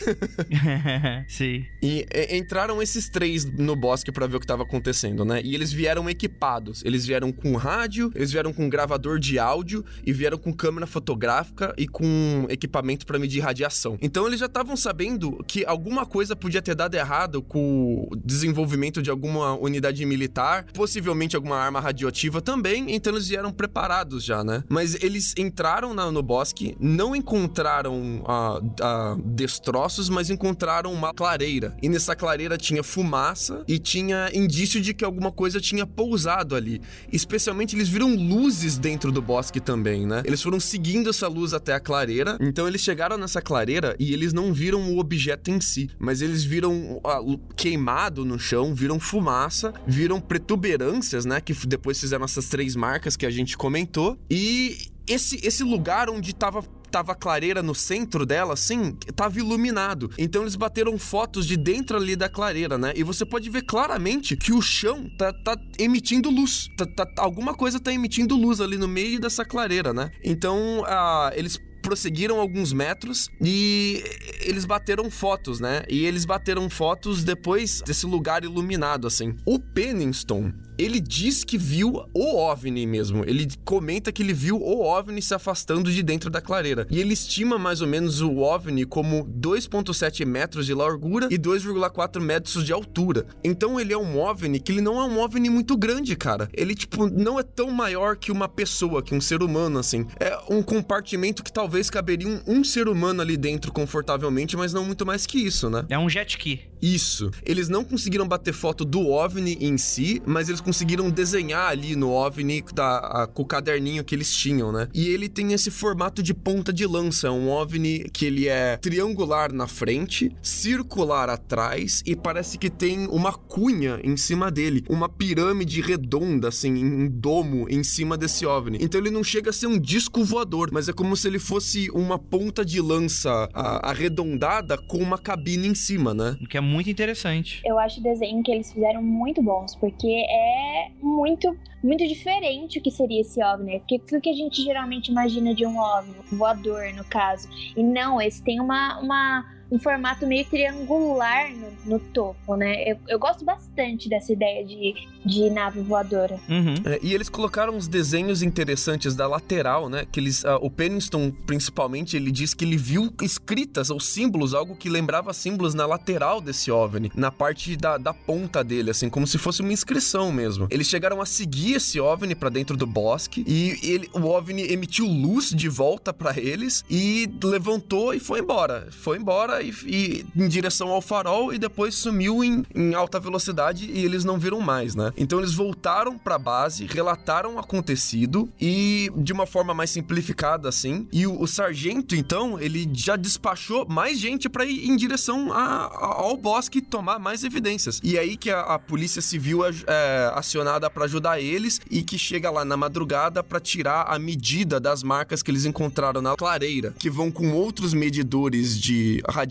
A: Sim.
C: E entraram esses três no bosque pra ver o que tava acontecendo, né? E eles vieram equipados. Eles vieram com rádio, eles vieram com gravador de áudio e vieram com câmera fotográfica e com equipamento pra medir radiação. Então eles já estavam sabendo que alguma coisa podia ter dado errado com o desenvolvimento de alguma unidade militar, possivelmente alguma arma radioativa também, então eles vieram preparados já, né? Mas eles entraram na- no bosque, não encontraram ah, ah, destroços, mas encontraram uma clareira. E nessa clareira tinha fumaça e tinha indício de que alguma coisa tinha pousado ali. Especialmente eles viram luzes dentro do bosque também, né? Eles foram seguindo essa luz até a clareira. Então eles chegaram nessa clareira e eles não viram o objeto em si, mas eles viram ah, queimado no chão, viram fumaça, viram protuberâncias, né? Que depois fizeram essas três marcas que a gente comentou. E esse, esse lugar onde tava tava clareira no centro dela, assim, tava iluminado. Então eles bateram fotos de dentro ali da clareira, né? E você pode ver claramente que o chão tá, tá emitindo luz. Tá, tá- alguma coisa tá emitindo luz ali no meio dessa clareira, né? Então, ah, eles prosseguiram alguns metros e eles bateram fotos, né? E eles bateram fotos depois desse lugar iluminado, assim. O Pennington, ele diz que viu o OVNI mesmo. Ele comenta que ele viu o OVNI se afastando de dentro da clareira. E ele estima mais ou menos o OVNI como 2,7 metros de largura e 2,4 metros de altura. Então ele é um OVNI que ele não é um OVNI muito grande, cara. Ele, tipo, não é tão maior que uma pessoa, que um ser humano, assim. É um compartimento que talvez caberia um, um ser humano ali dentro confortavelmente, mas não muito mais que isso, né?
A: É um jet ski.
C: Isso. Eles não conseguiram bater foto do OVNI em si, mas eles conseguiram desenhar ali no OVNI da- a- com o caderninho que eles tinham, né? E ele tem esse formato de ponta de lança, é um OVNI que ele é triangular na frente, circular atrás e parece que tem uma cunha em cima dele, uma pirâmide redonda assim, um domo em cima desse OVNI. Então ele não chega a ser um disco voador, mas é como se ele fosse uma ponta de lança ah, arredondada com uma cabine em cima, né?
A: O que é muito interessante.
B: Eu acho o desenho que eles fizeram muito bons, porque é muito, muito diferente o que seria esse OVNI. Porque tudo que a gente geralmente imagina de um OVNI, voador no caso. E não, esse tem uma, uma, um formato meio triangular no, no topo, né? Eu, eu, gosto bastante dessa ideia de, de nave voadora.
A: Uhum.
C: É, e eles colocaram uns desenhos interessantes da lateral, né? Que eles, uh, o Pennington, principalmente, ele diz que ele viu escritas ou símbolos, algo que lembrava símbolos na lateral desse OVNI, na parte da, da ponta dele, assim, como se fosse uma inscrição mesmo. Eles chegaram a seguir esse OVNI para dentro do bosque e ele, o OVNI emitiu luz de volta para eles e levantou e foi embora. Foi embora e, e em direção ao farol e depois sumiu em, em, alta velocidade e eles não viram mais, né? Então eles voltaram para a base, relataram o acontecido e de uma forma mais simplificada assim. E o, o sargento então ele já despachou mais gente para ir em direção a, a, ao bosque tomar mais evidências. E aí que a, a polícia civil é, é acionada para ajudar eles e que chega lá na madrugada para tirar a medida das marcas que eles encontraram na clareira, que vão com outros medidores de radiação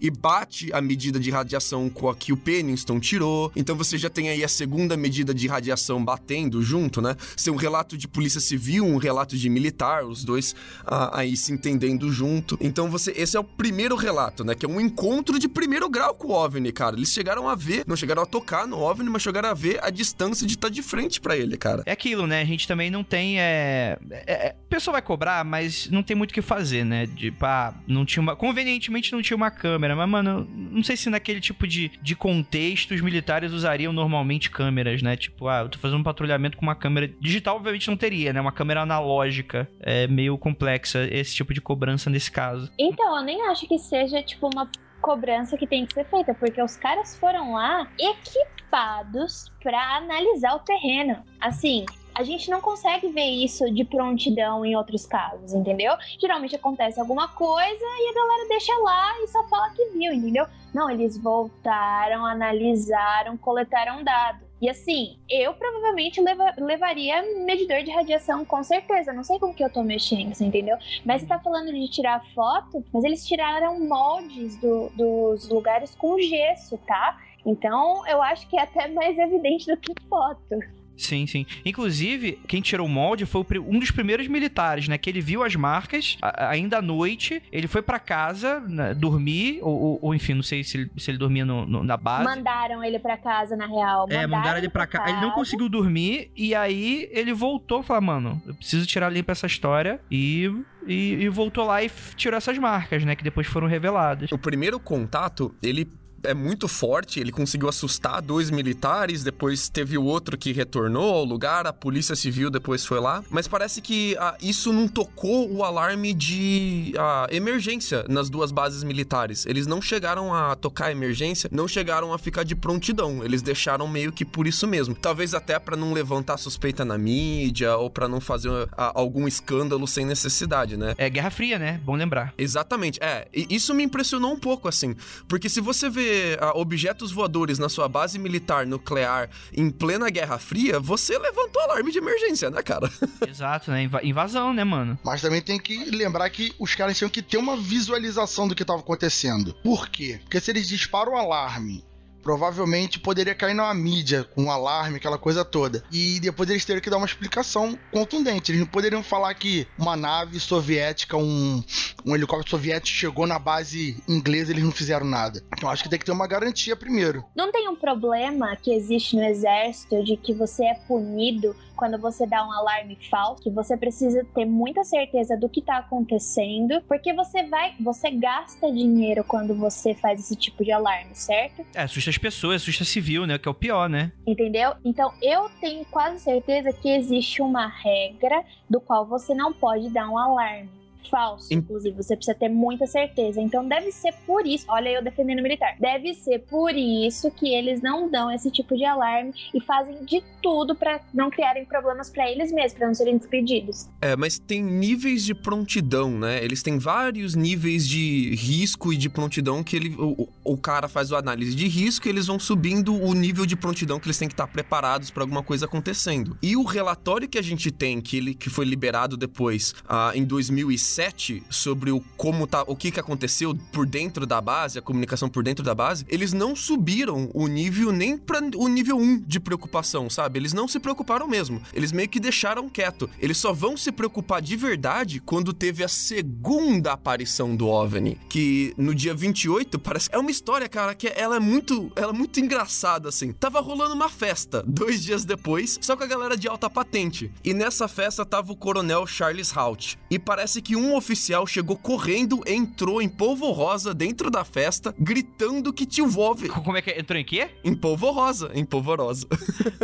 C: e bate a medida de radiação com a que o Pennington tirou. Então você já tem aí a segunda medida de radiação batendo junto, né? Ser um relato de polícia civil, um relato de militar, os dois ah, aí se entendendo junto. Então você, esse é o primeiro relato, né? Que é um encontro de primeiro grau com o OVNI, cara. Eles chegaram a ver, não chegaram a tocar no OVNI, mas chegaram a ver a distância de estar tá de frente para ele, cara.
A: É aquilo, né? A gente também não tem, é... é... é pessoa vai cobrar, mas não tem muito o que fazer, né? De, pá, não tinha uma... Convenientemente não tinha uma câmera, mas, mano, não sei se naquele tipo de, de contexto os militares usariam normalmente câmeras, né? Tipo, ah, eu tô fazendo um patrulhamento com uma câmera digital, obviamente não teria, né? Uma câmera analógica. É meio complexa esse tipo de cobrança nesse caso.
B: Então, eu nem acho que seja, tipo, uma cobrança que tem que ser feita, porque os caras foram lá equipados para analisar o terreno. Assim, a gente não consegue ver isso de prontidão em outros casos, entendeu? Geralmente acontece alguma coisa e a galera deixa lá e só fala que viu, entendeu? Não, eles voltaram, analisaram, coletaram dados. E assim, eu provavelmente leva, levaria medidor de radiação com certeza. Não sei como que eu tô mexendo, você entendeu? Mas você tá falando de tirar foto, mas eles tiraram moldes do, dos lugares com gesso, tá? Então eu acho que é até mais evidente do que foto.
A: Sim, sim. Inclusive, quem tirou o molde foi um dos primeiros militares, né? Que ele viu as marcas, ainda à noite, ele foi para casa né, dormir, ou, ou, enfim, não sei se ele, se ele dormia no, no, na base.
B: Mandaram ele para casa, na real.
A: Mandaram é, mandaram ele pra, casa. Ele não conseguiu dormir, e aí ele voltou e falou: mano, eu preciso tirar limpa essa história e e, e, voltou lá e tirou essas marcas, né? Que depois foram reveladas.
C: O primeiro contato, ele é muito forte, ele conseguiu assustar dois militares, depois teve o outro que retornou ao lugar, a polícia civil depois foi lá, mas parece que ah, isso não tocou o alarme de ah, emergência nas duas bases militares. Eles não chegaram a tocar a emergência, não chegaram a ficar de prontidão, eles deixaram meio que por isso mesmo. Talvez até para não levantar suspeita na mídia ou para não fazer ah, algum escândalo sem necessidade, né?
A: É Guerra Fria, né? Bom lembrar.
C: Exatamente. É, isso me impressionou um pouco assim, porque se você vê objetos voadores na sua base militar nuclear em plena Guerra Fria, você levantou alarme de emergência, né, cara?
A: Exato, né? invasão, né, mano?
D: Mas também tem que lembrar que os caras tinham que ter uma visualização do que estava acontecendo. Por quê? Porque se eles disparam o alarme provavelmente poderia cair na mídia com um alarme, aquela coisa toda. E depois eles teriam que dar uma explicação contundente. Eles não poderiam falar que uma nave soviética, um, um helicóptero soviético chegou na base inglesa e eles não fizeram nada. Então acho que tem que ter uma garantia primeiro.
B: Não tem um problema que existe no exército de que você é punido quando você dá um alarme falso, que você precisa ter muita certeza do que está acontecendo, porque você vai, você gasta dinheiro quando você faz esse tipo de alarme, certo?
A: É, assusta as pessoas, assusta civil, né, que é o pior, né?
B: Entendeu? Então, eu tenho quase certeza que existe uma regra do qual você não pode dar um alarme falso, inclusive. Você precisa ter muita certeza. Então deve ser por isso. Olha eu defendendo o militar. Deve ser por isso que eles não dão esse tipo de alarme e fazem de tudo para não criarem problemas para eles mesmos, para não serem despedidos.
C: É, mas tem níveis de prontidão, né? Eles têm vários níveis de risco e de prontidão que ele, o, o cara faz a análise de risco e eles vão subindo o nível de prontidão que eles têm que estar preparados para alguma coisa acontecendo. E o relatório que a gente tem, que ele que foi liberado depois, ah, em 2006 007 sobre o como tá, o que que aconteceu por dentro da base, a comunicação por dentro da base, eles não subiram o nível nem para o nível 1 de preocupação, sabe? Eles não se preocuparam mesmo. Eles meio que deixaram quieto. Eles só vão se preocupar de verdade quando teve a segunda aparição do OVNI, que no dia 28 parece é uma história, cara, que ela é muito, ela é muito engraçada assim. Tava rolando uma festa dois dias depois, só com a galera de alta patente. E nessa festa tava o coronel Charles Hout. E parece que um oficial chegou correndo, entrou em polvo rosa dentro da festa, gritando que tinha o OVNI.
A: Como é que é? Entrou em quê?
C: Em polvo rosa, em polvorosa.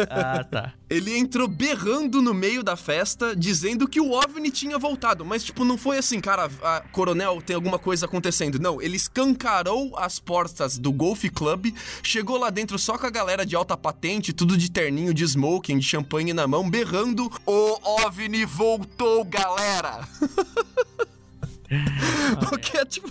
A: Ah, tá.
C: Ele entrou berrando no meio da festa, dizendo que o OVNI tinha voltado. Mas, tipo, não foi assim, cara, a, coronel, tem alguma coisa acontecendo. Não, ele escancarou as portas do Golf Club, chegou lá dentro só com a galera de alta patente, tudo de terninho, de smoking, de champanhe na mão, berrando: O OVNI voltou, galera! Porque é tipo.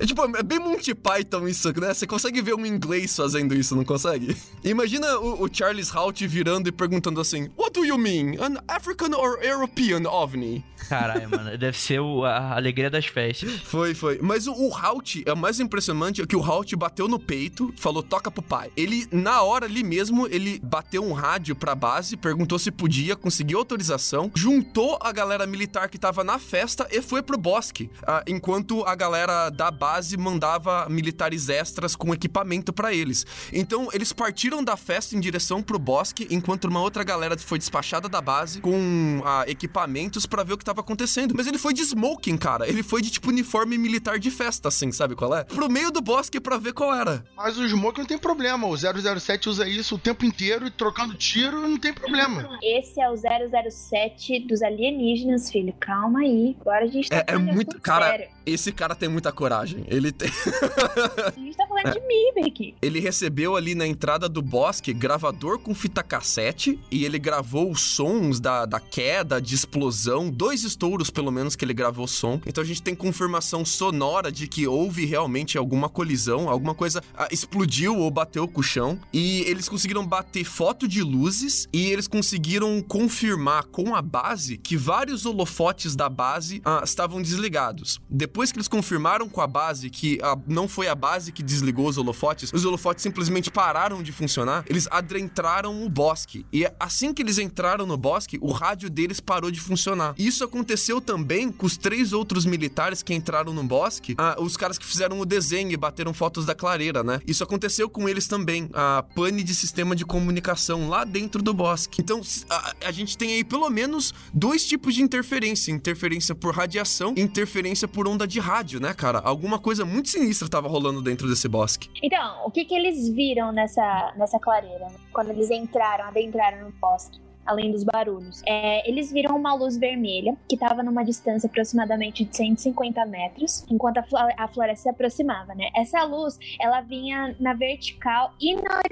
C: É tipo, é bem Monty Python isso, né? Você consegue ver um inglês fazendo isso, não consegue? Imagina o, o Charles Hout virando e perguntando assim: What do you mean? An African or European OVNI?
A: Caralho, mano. Deve ser o- a alegria das festas.
C: Foi, foi. Mas o, o Halt, é o mais impressionante é que o Halt bateu no peito, falou toca pro pai. Ele, na hora ali mesmo, ele bateu um rádio pra base, perguntou se podia, conseguiu autorização, juntou a galera militar que tava na festa e foi pro bosque. Ah, enquanto a galera da base mandava militares extras com equipamento pra eles. Então, eles partiram da festa em direção pro bosque, enquanto uma outra galera foi despachada da base com ah, equipamentos pra ver o que tava acontecendo. Mas ele foi de smoking, cara. Ele foi de tipo uniforme militar de festa, assim, sabe qual é? Pro meio do bosque pra ver qual era.
D: Mas o Smoke não tem problema. O 007 usa isso o tempo inteiro e trocando tiro não tem problema.
B: Esse é o 007 dos alienígenas, filho. Calma aí. Agora a gente tá
C: É- é muito- cara-
B: sério.
C: Esse cara tem muita coragem. Ele tem.
B: A gente tá falando de mim, aqui.
C: Ele recebeu ali na entrada do bosque gravador com fita cassete e ele gravou os sons da, da queda, de explosão, dois estouros pelo menos que ele gravou som. Então a gente tem confirmação sonora de que houve realmente alguma colisão, alguma coisa ah, explodiu ou bateu com o chão. E eles conseguiram bater foto de luzes e eles conseguiram confirmar com a base que vários holofotes da base ah, estavam desligados. Depois que eles confirmaram com a base que ah, não foi a base que desligou os holofotes, os holofotes simplesmente pararam de funcionar, eles adentraram o bosque. E assim que eles entraram no bosque, o rádio deles parou de funcionar. Isso aconteceu também com os três outros militares que entraram no bosque, ah, os caras que fizeram o desenho e bateram fotos da clareira, né? Isso aconteceu com eles também, a pane de sistema de comunicação lá dentro do bosque. Então, a, a gente tem aí pelo menos dois tipos de interferência: interferência por radiação e interferência por onda de rádio, né, cara? Alguma coisa muito sinistra tava rolando dentro desse bosque.
B: Então, o que que eles viram nessa, nessa clareira, né? Quando eles entraram, adentraram no bosque? Além dos barulhos. É, eles viram uma luz vermelha que estava numa distância aproximadamente de 150 metros, enquanto a, a floresta se aproximava, né? Essa luz, ela vinha na vertical e na,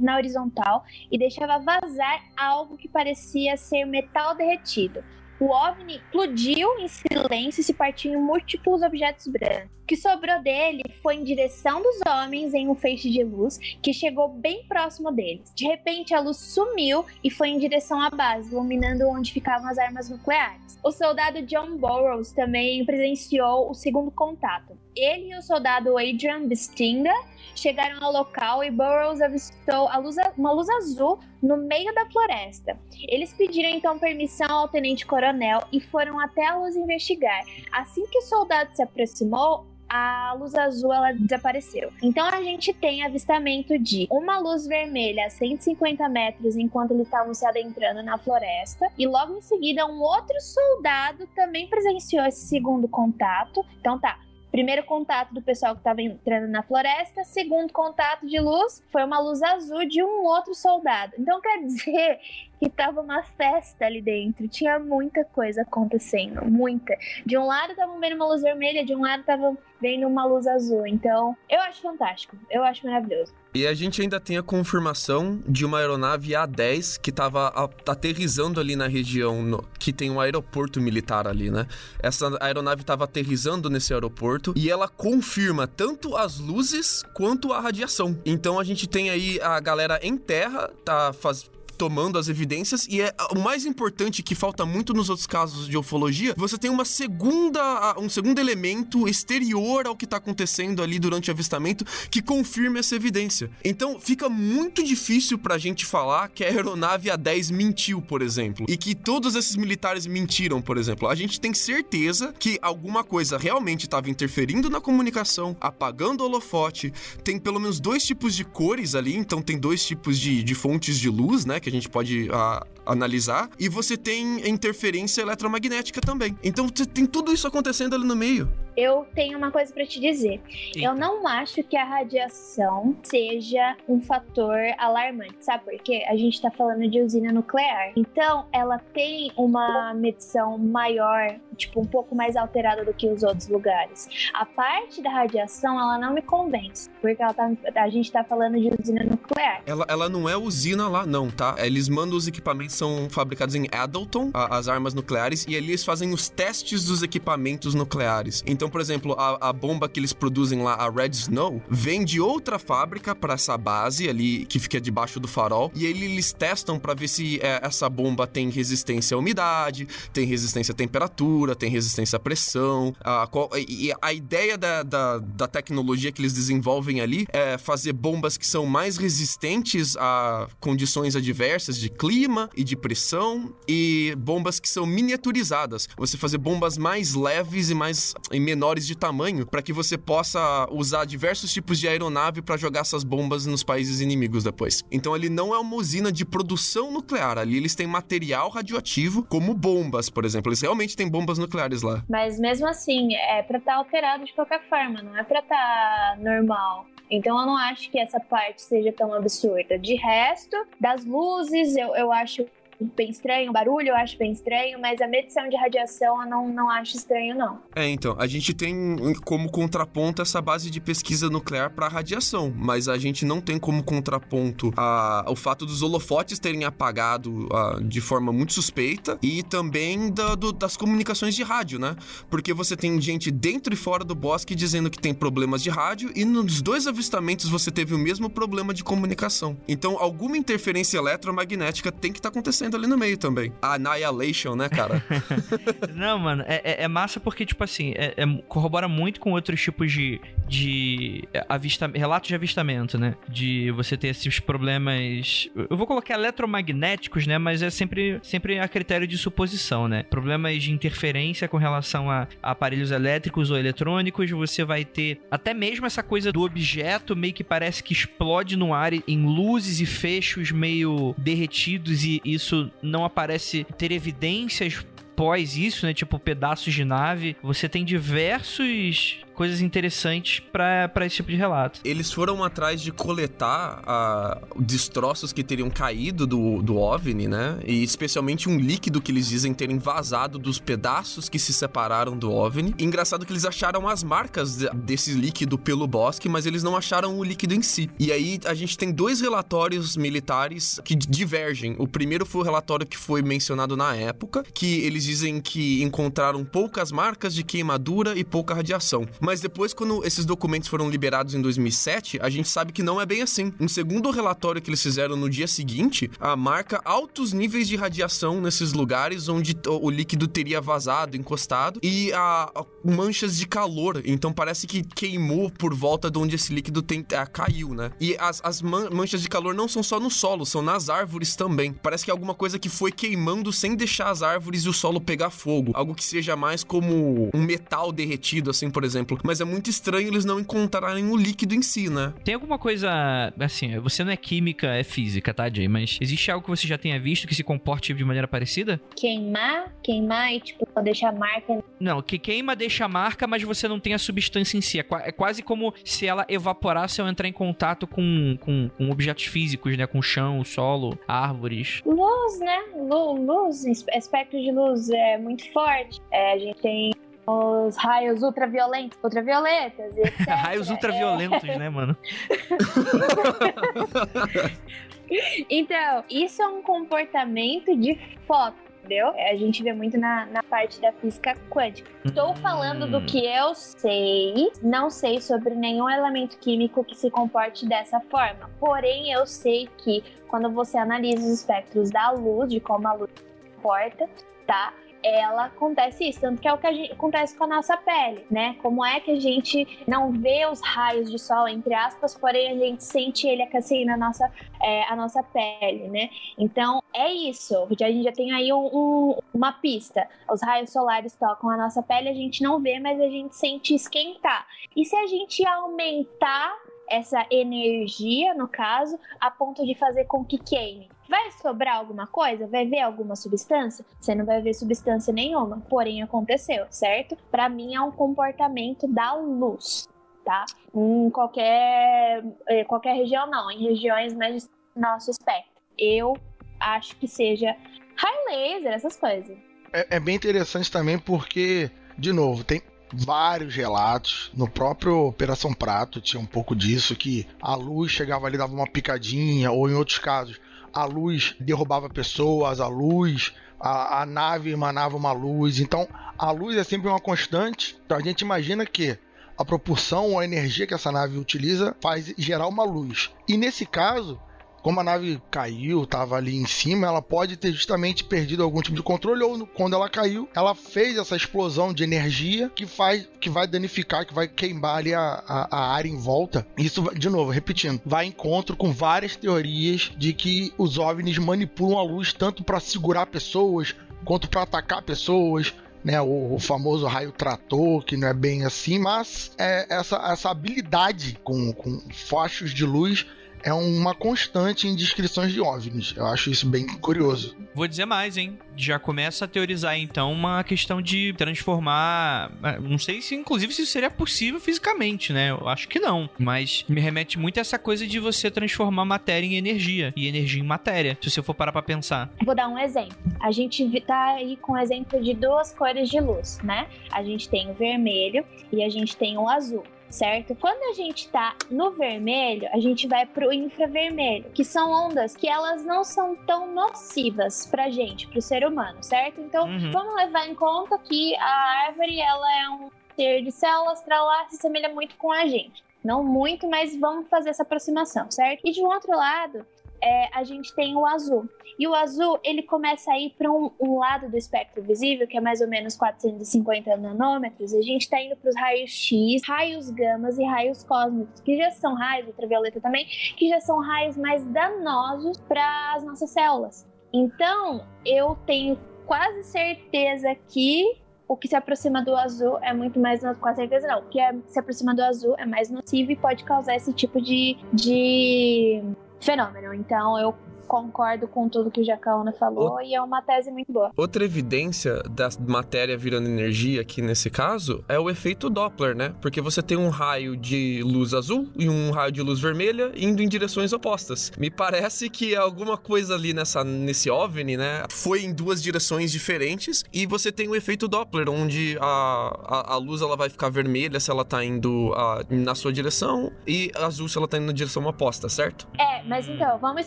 B: na horizontal e deixava vazar algo que parecia ser metal derretido. O OVNI explodiu em silêncio e se partiu em múltiplos objetos brancos. O que sobrou dele foi em direção dos homens em um feixe de luz que chegou bem próximo deles. De repente, a luz sumiu e foi em direção à base, iluminando onde ficavam as armas nucleares. O soldado John Burroughs também presenciou o segundo contato. Ele e o soldado Adrian Bistinga chegaram ao local e Burroughs avistou luz- uma luz azul no meio da floresta. Eles pediram então permissão ao tenente-coronel e foram até a luz investigar. Assim que o soldado se aproximou, a luz azul ela desapareceu. Então a gente tem avistamento de uma luz vermelha a 150 metros enquanto eles estavam se adentrando na floresta, e logo em seguida um outro soldado também presenciou esse segundo contato. Então tá. Primeiro contato do pessoal que estava entrando na floresta, segundo contato de luz foi uma luz azul de um outro soldado. Então quer dizer que tava uma festa ali dentro, tinha muita coisa acontecendo, muita. De um lado estavam vendo uma luz vermelha, de um lado estavam vendo uma luz azul. Então, eu acho fantástico, eu acho maravilhoso.
C: E a gente ainda tem a confirmação de uma aeronave A-10 que tava a- aterrizando ali na região, no- que tem um aeroporto militar ali, né? Essa aeronave tava aterrizando nesse aeroporto e ela confirma tanto as luzes quanto a radiação. Então a gente tem aí a galera em terra, tá faz- tomando as evidências e é o mais importante que falta muito nos outros casos de ufologia, você tem uma segunda, um segundo elemento exterior ao que tá acontecendo ali durante o avistamento que confirma essa evidência. Então fica muito difícil pra gente falar que a aeronave A10 mentiu, por exemplo, e que todos esses militares mentiram, por exemplo. A gente tem certeza que alguma coisa realmente estava interferindo na comunicação, apagando o holofote. Tem pelo menos dois tipos de cores ali, então tem dois tipos de, de fontes de luz, né, que a gente pode a, analisar. E você tem interferência eletromagnética também. Então tem tudo isso acontecendo ali no meio.
B: Eu tenho uma coisa para te dizer. Eita. Eu não acho que a radiação seja um fator alarmante, sabe por quê? A gente tá falando de usina nuclear. Então, ela tem uma medição maior, tipo, um pouco mais alterada do que os outros lugares. A parte da radiação, ela não me convence, porque ela tá, a gente tá falando de usina nuclear.
C: Ela, ela não é usina lá, não, tá? Eles mandam os equipamentos são fabricados em Adalton, a, as armas nucleares, e ali eles fazem os testes dos equipamentos nucleares. Então, por exemplo, a, a bomba que eles produzem lá, a Red Snow, vem de outra fábrica para essa base ali que fica debaixo do farol, e eles testam para ver se é, essa bomba tem resistência à umidade, tem resistência à temperatura, tem resistência à pressão. A, qual, e a ideia da, da, da tecnologia que eles desenvolvem ali é fazer bombas que são mais resistentes a condições adversas de clima e de pressão e bombas que são miniaturizadas. Você fazer bombas mais leves e mais e menores de tamanho para que você possa usar diversos tipos de aeronave para jogar essas bombas nos países inimigos depois. Então ele não é uma usina de produção nuclear. Ali eles têm material radioativo, como bombas, por exemplo. Eles realmente têm bombas nucleares lá.
B: Mas mesmo assim, é para estar tá alterado de qualquer forma, não é para estar tá normal. Então eu não acho que essa parte seja tão absurda. De resto, das luzes, eu, eu acho bem estranho, o barulho eu acho bem estranho, mas a medição de radiação eu não, não acho estranho, não.
C: É, então, a gente tem como contraponto essa base de pesquisa nuclear para radiação, mas a gente não tem como contraponto a, o fato dos holofotes terem apagado a, de forma muito suspeita e também da, do, das comunicações de rádio, né? Porque você tem gente dentro e fora do bosque dizendo que tem problemas de rádio e nos dois avistamentos você teve o mesmo problema de comunicação. Então, alguma interferência eletromagnética tem que estar tá acontecendo ali no meio também. Annihilation, né, cara?
A: Não, mano, é, é, é, massa porque, tipo assim, é, é, corrobora muito com outros tipos de, de avista, relatos de avistamento, né? De você ter esses problemas. Eu vou colocar eletromagnéticos, né? Mas é sempre, sempre a critério de suposição, né? Problemas de interferência com relação a, a aparelhos elétricos ou eletrônicos, você vai ter até mesmo essa coisa do objeto meio que parece que explode no ar em luzes e fechos meio derretidos e isso não aparece ter evidências pós isso, né? Tipo pedaços de nave. Você tem diversos coisas interessantes para esse tipo de relato.
C: Eles foram atrás de coletar uh, destroços que teriam caído do, do OVNI, né? E especialmente um líquido que eles dizem terem vazado dos pedaços que se separaram do OVNI. Engraçado que eles acharam as marcas de, desse líquido pelo bosque, mas eles não acharam o líquido em si. E aí a gente tem dois relatórios militares que divergem. O primeiro foi o relatório que foi mencionado na época, que eles dizem que encontraram poucas marcas de queimadura e pouca radiação. Mas depois, quando esses documentos foram liberados em 2007, a gente sabe que não é bem assim. Um segundo relatório que eles fizeram no dia seguinte, a marca altos níveis de radiação nesses lugares onde o líquido teria vazado, encostado, e a, a manchas de calor. Então parece que queimou por volta de onde esse líquido tem, a, caiu, né? E as, as man, manchas de calor não são só no solo, são nas árvores também. Parece que é alguma coisa que foi queimando sem deixar as árvores e o solo pegar fogo. Algo que seja mais como um metal derretido, assim, por exemplo mas é muito estranho eles não encontrarem o líquido em si, né?
A: Tem alguma coisa, assim, você não é química, é física, tá, Jay? Mas existe algo que você já tenha visto que se comporte de maneira parecida?
B: Queimar, queimar e, tipo, deixar marca.
A: Não, que queima deixa marca, mas você não tem a substância em si. É, é quase como se ela evaporasse ao entrar em contato com, com, com objetos físicos, né? Com chão, solo, árvores.
B: Luz, né? Luz, espectro de luz é muito forte. É, a gente tem os raios ultraviolentos, ultravioletas e etc.
A: raios ultraviolentos, né, mano?
B: então, isso é um comportamento de foto entendeu? A gente vê muito na, na parte da física quântica. Estou falando do que eu sei, não sei sobre nenhum elemento químico que se comporte dessa forma. Porém, eu sei que quando você analisa os espectros da luz, de como a luz se comporta, tá? Ela acontece isso, tanto que é o que gente, acontece com a nossa pele, né? Como é que a gente não vê os raios de sol, entre aspas, porém a gente sente ele aquecendo a nossa, é, a nossa pele, né? Então é isso, a gente já tem aí um, um, uma pista. Os raios solares tocam a nossa pele, a gente não vê, mas a gente sente esquentar. E se a gente aumentar essa energia, no caso, a ponto de fazer com que queime. Vai sobrar alguma coisa? Vai ver alguma substância? Você não vai ver substância nenhuma, porém aconteceu, certo? Para mim é um comportamento da luz, tá? Em qualquer, eh, qualquer região, não, em regiões mais nosso espectro. Eu acho que seja high laser, essas coisas.
D: É, é bem interessante também porque, de novo, tem vários relatos. No próprio Operação Prato tinha um pouco disso, que a luz chegava ali, dava uma picadinha, ou em outros casos, a luz derrubava pessoas, a luz, a, a nave emanava uma luz. Então, a luz é sempre uma constante. Então, a gente imagina que a propulsão ou a energia que essa nave utiliza faz gerar uma luz. E nesse caso, como a nave caiu, estava ali em cima, ela pode ter justamente perdido algum tipo de controle ou quando ela caiu, ela fez essa explosão de energia que faz, que vai danificar, que vai queimar ali a, a, a área em volta. Isso, de novo, repetindo, vai em encontro com várias teorias de que os OVNIs manipulam a luz tanto para segurar pessoas quanto para atacar pessoas. Né, o, o, famoso raio trator, que não é bem assim, mas é essa, essa habilidade com, com fachos de luz é uma constante em descrições de OVNIs. Eu acho isso bem curioso.
A: Vou dizer mais, hein? Já começa a teorizar então uma questão de transformar. É, não sei se, inclusive, se isso seria possível fisicamente, né? Eu acho que não. Mas me remete muito a essa coisa de você transformar matéria em energia e energia em matéria, se você for parar pra pensar.
B: Vou dar um exemplo. A gente tá aí com o exemplo de duas cores de luz, né? A gente tem o vermelho e a gente tem o azul certo? Quando a gente está no vermelho, a gente vai para o infravermelho, que são ondas que elas não são tão nocivas para gente, para o ser humano, certo? Então, uhum. vamos levar em conta que a árvore ela é um ser de células lá se assemelha muito com a gente. Não muito, mas vamos fazer essa aproximação, certo? E de um outro lado, é, a gente tem o azul. E o azul, ele começa a ir para um, um, lado do espectro visível, que é mais ou menos 450 nanômetros. A gente está indo para os raios X, raios gamas e raios cósmicos, que já são raios, ultravioleta também, que já são raios mais danosos para as nossas células. Então, eu tenho quase certeza que o que se aproxima do azul é muito mais, com certeza não, o que é, se aproxima do azul é mais nocivo e pode causar esse tipo de, de fenômeno. Então eu concordo com tudo que o Jacaona falou o... e é uma tese muito boa.
C: Outra evidência da matéria virando energia aqui nesse caso é o efeito Doppler, né? Porque você tem um raio de luz azul e um raio de luz vermelha indo em direções opostas. Me parece que alguma coisa ali nessa, nesse OVNI, né, foi em duas direções diferentes e você tem o efeito Doppler, onde a, a, a luz ela vai ficar vermelha se ela tá indo a, na sua direção e azul se ela tá indo na direção oposta, certo?
B: É, mas então, vamos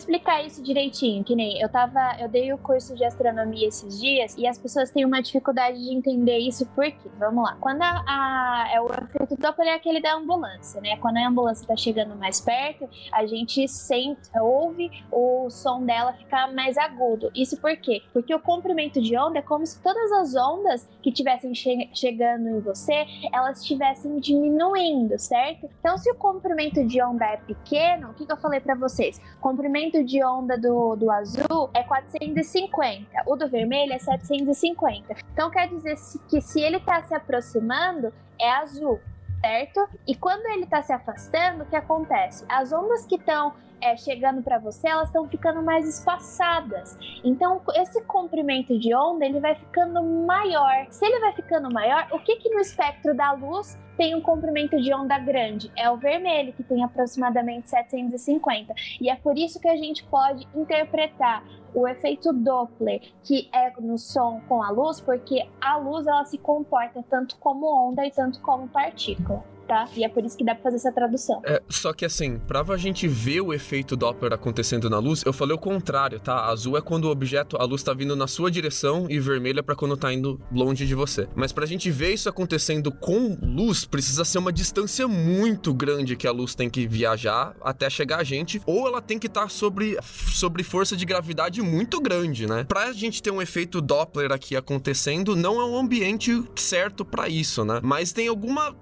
B: explicar isso de direitinho, que nem eu tava, eu dei o curso de astronomia esses dias e as pessoas têm uma dificuldade de entender isso por quê? Vamos lá. Quando a, a é o efeito Doppler é aquele da ambulância, né? Quando a ambulância tá chegando mais perto, a gente sente, ouve o som dela ficar mais agudo. Isso por quê? Porque o comprimento de onda é como se todas as ondas que estivessem che chegando em você, elas estivessem diminuindo, certo? Então, se o comprimento de onda é pequeno, o que, que eu falei para vocês? comprimento de onda do, do azul é 450, o do vermelho é 750. Então quer dizer que se ele está se aproximando, é azul, certo? E quando ele está se afastando, o que acontece? As ondas que estão é, chegando para você, elas estão ficando mais espaçadas. Então, esse comprimento de onda ele vai ficando maior. Se ele vai ficando maior, o que que no espectro da luz tem um comprimento de onda grande? É o vermelho, que tem aproximadamente 750. E é por isso que a gente pode interpretar o efeito Doppler, que é no som com a luz, porque a luz ela se comporta tanto como onda e tanto como partícula tá? E é por isso que dá pra fazer essa tradução.
C: É, só que assim, pra gente ver o efeito Doppler acontecendo na luz, eu falei o contrário, tá? Azul é quando o objeto, a luz tá vindo na sua direção e vermelho é pra quando tá indo longe de você. Mas pra gente ver isso acontecendo com luz, precisa ser uma distância muito grande que a luz tem que viajar até chegar a gente, ou ela tem que estar tá sobre, sobre força de gravidade muito grande, né? Pra gente ter um efeito Doppler aqui acontecendo, não é um ambiente certo para isso, né? Mas tem alguma,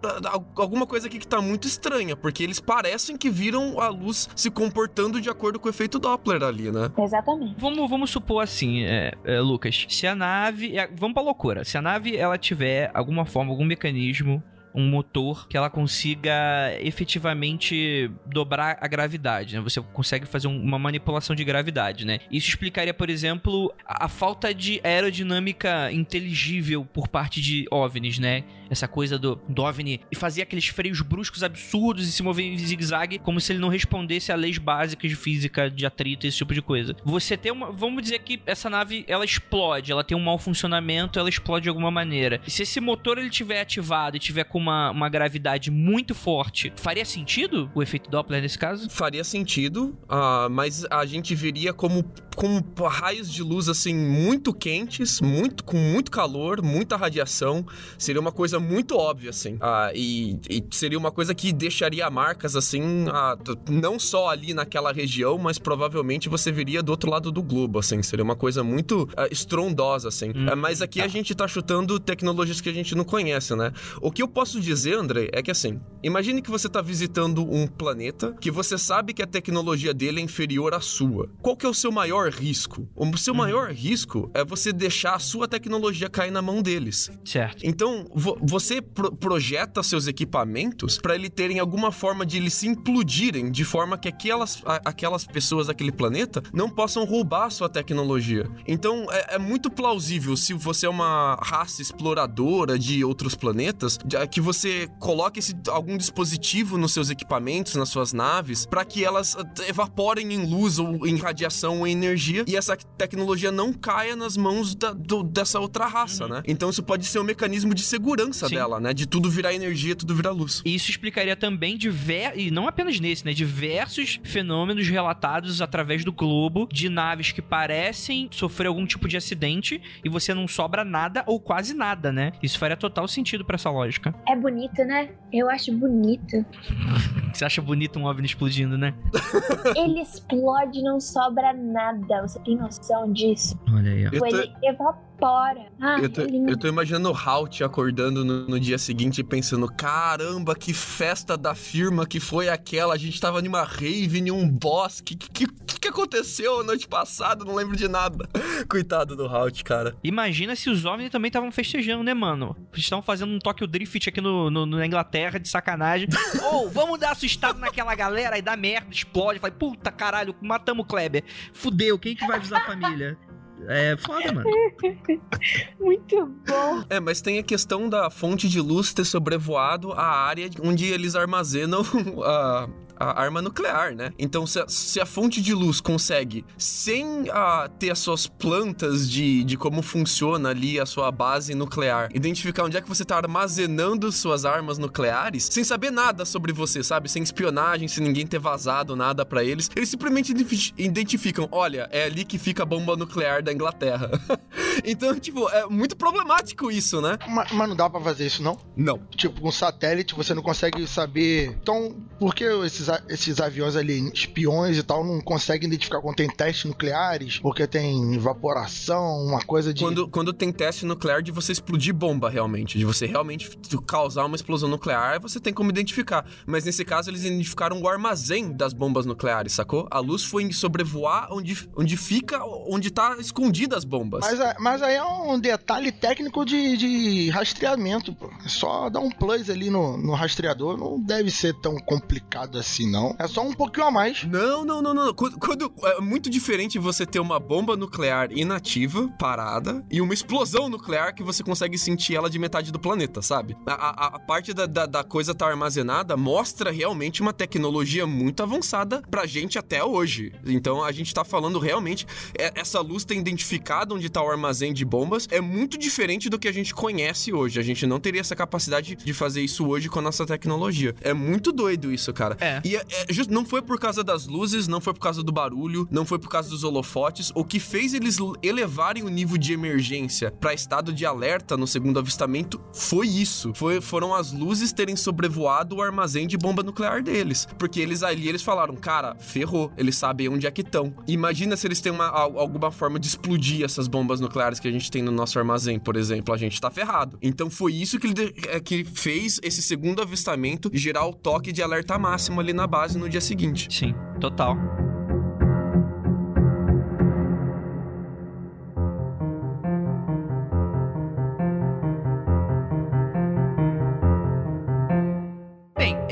C: alguma coisa aqui que tá muito estranha, porque eles parecem que viram a luz se comportando de acordo com o efeito Doppler ali, né?
B: Exatamente.
A: Vamos, vamos supor assim, é, é, Lucas, se a nave. É, vamos pra loucura. Se a nave ela tiver alguma forma, algum mecanismo um motor que ela consiga efetivamente dobrar a gravidade, né? Você consegue fazer um, uma manipulação de gravidade, né? Isso explicaria, por exemplo, a, a, falta de aerodinâmica inteligível por parte de OVNIs, né? Essa coisa do, do OVNI e fazia aqueles freios bruscos absurdos e se mover em zigue-zague como se ele não respondesse a leis básicas de física, de atrito, esse tipo de coisa. Você tem uma... Vamos dizer que essa nave, ela explode, ela tem um mau funcionamento, ela explode de alguma maneira. E se esse motor ele tiver ativado e tiver com uma, uma gravidade muito forte, faria sentido o efeito Doppler nesse caso?
C: Faria sentido, uh, mas a gente veria como, como raios de luz assim muito quentes, muito com muito calor, muita radiação. Seria uma coisa muito óbvia assim. Uh, e, e, seria uma coisa que deixaria marcas assim, uh, não só ali naquela região, mas provavelmente você veria do outro lado do globo, assim. Seria uma coisa muito estrondosa assim. Hum, mas aqui tá. a gente tá chutando tecnologias que a gente não conhece, né? O que eu posso dizer, André, é que assim, imagine que você está visitando um planeta que você sabe que a tecnologia dele é inferior à sua. Qual que é o seu maior risco? O seu uhum. maior risco é você deixar a sua tecnologia cair na mão deles.
A: Certo.
C: Então, você pro projeta seus equipamentos para ele terem alguma forma de eles se implodirem de forma que aquelas, aquelas pessoas daquele planeta não possam roubar a sua tecnologia. Então, é, é muito plausível se você é uma raça exploradora de outros planetas, que que você coloque esse, algum dispositivo nos seus equipamentos, nas suas naves, para que elas eh, evaporem em luz ou em radiação ou em energia e essa tecnologia não caia nas mãos da, do, dessa outra raça, uhum. né? Então isso pode ser um mecanismo de segurança Sim. dela, né? De tudo virar energia, tudo virar luz.
A: E isso explicaria também diver... e não apenas nesse, né? Diversos fenômenos relatados através do globo de naves que parecem sofrer algum tipo de acidente e você não sobra nada ou quase nada, né? Isso faria total sentido para essa lógica.
B: É bonito, né? Eu acho bonito.
A: Você acha bonito um OVNI explodindo, né?
B: Ele explode, não sobra nada. Você tem noção disso?
A: Olha aí, ó.
B: Ele evapora
C: Ah, eu, tô, ele... eu tô imaginando o Halt acordando no, no, dia seguinte e pensando: caramba, que festa da firma que foi aquela. A gente tava numa rave, em um boss. Que, que, que, que aconteceu a noite passada? Não lembro de nada. Coitado do Halt, cara.
A: Imagina se os homens também estavam festejando, né, mano? Estão fazendo um Tokyo Drift aqui no, no, na Inglaterra de sacanagem. Ou, oh, vamos dar assustado naquela galera e dá merda, explode. Fala, puta caralho, matamos o Kleber. Fudeu, quem que vai avisar a família? É foda, mano.
B: Muito bom.
C: É, mas tem a questão da fonte de luz ter sobrevoado a área onde eles armazenam a a arma nuclear, né? Então, se a, se a fonte de luz consegue, sem a, ter as suas plantas de, de como funciona ali a sua base nuclear, identificar onde é que você tá armazenando suas armas nucleares, sem saber nada sobre você, sabe? Sem espionagem, sem ninguém ter vazado nada para eles, eles simplesmente identificam: olha, é ali que fica a bomba nuclear da Inglaterra. então, tipo, é muito problemático isso, né?
D: Mas, mas não dá para fazer isso, não?
C: Não.
D: Tipo, com satélite você não consegue saber. Então, por que esses esses aviões ali, espiões e tal, não conseguem identificar quando tem testes nucleares, porque tem evaporação, uma coisa de.
C: Quando, quando tem teste nuclear de você explodir bomba, realmente, de você realmente causar uma explosão nuclear, você tem como identificar. Mas nesse caso, eles identificaram o armazém das bombas nucleares, sacou? A luz foi em sobrevoar onde, onde fica, onde tá escondida as bombas.
D: Mas, mas aí é um detalhe técnico de, de rastreamento, pô. É só dar um plus ali no, no rastreador, não deve ser tão complicado assim não. É só um pouquinho a mais.
C: Não, não, não, não. Quando, quando, é muito diferente você ter uma bomba nuclear inativa, parada, e uma explosão nuclear que você consegue sentir ela de metade do planeta, sabe? A, a, a parte da, da, da, coisa tá armazenada mostra realmente uma tecnologia muito avançada pra gente até hoje. Então a gente tá falando realmente. É, essa luz tem identificado onde tá o armazém de bombas é muito diferente do que a gente conhece hoje. A gente não teria essa capacidade de fazer isso hoje com a nossa tecnologia. É muito doido isso, cara.
A: É.
C: E é, é just, não foi por causa das luzes, não foi por causa do barulho, não foi por causa dos holofotes. O que fez eles elevarem o nível de emergência para estado de alerta no segundo avistamento foi isso. Foi, foram as luzes terem sobrevoado o armazém de bomba nuclear deles. Porque eles ali, eles falaram, cara, ferrou. Eles sabem onde é que estão. Imagina se eles têm uma, alguma forma de explodir essas bombas nucleares que a gente tem no nosso armazém, por exemplo. A gente tá ferrado. Então foi isso que, ele, é, que fez esse segundo avistamento gerar o toque de alerta máximo ali na base no dia seguinte.
A: Sim, total.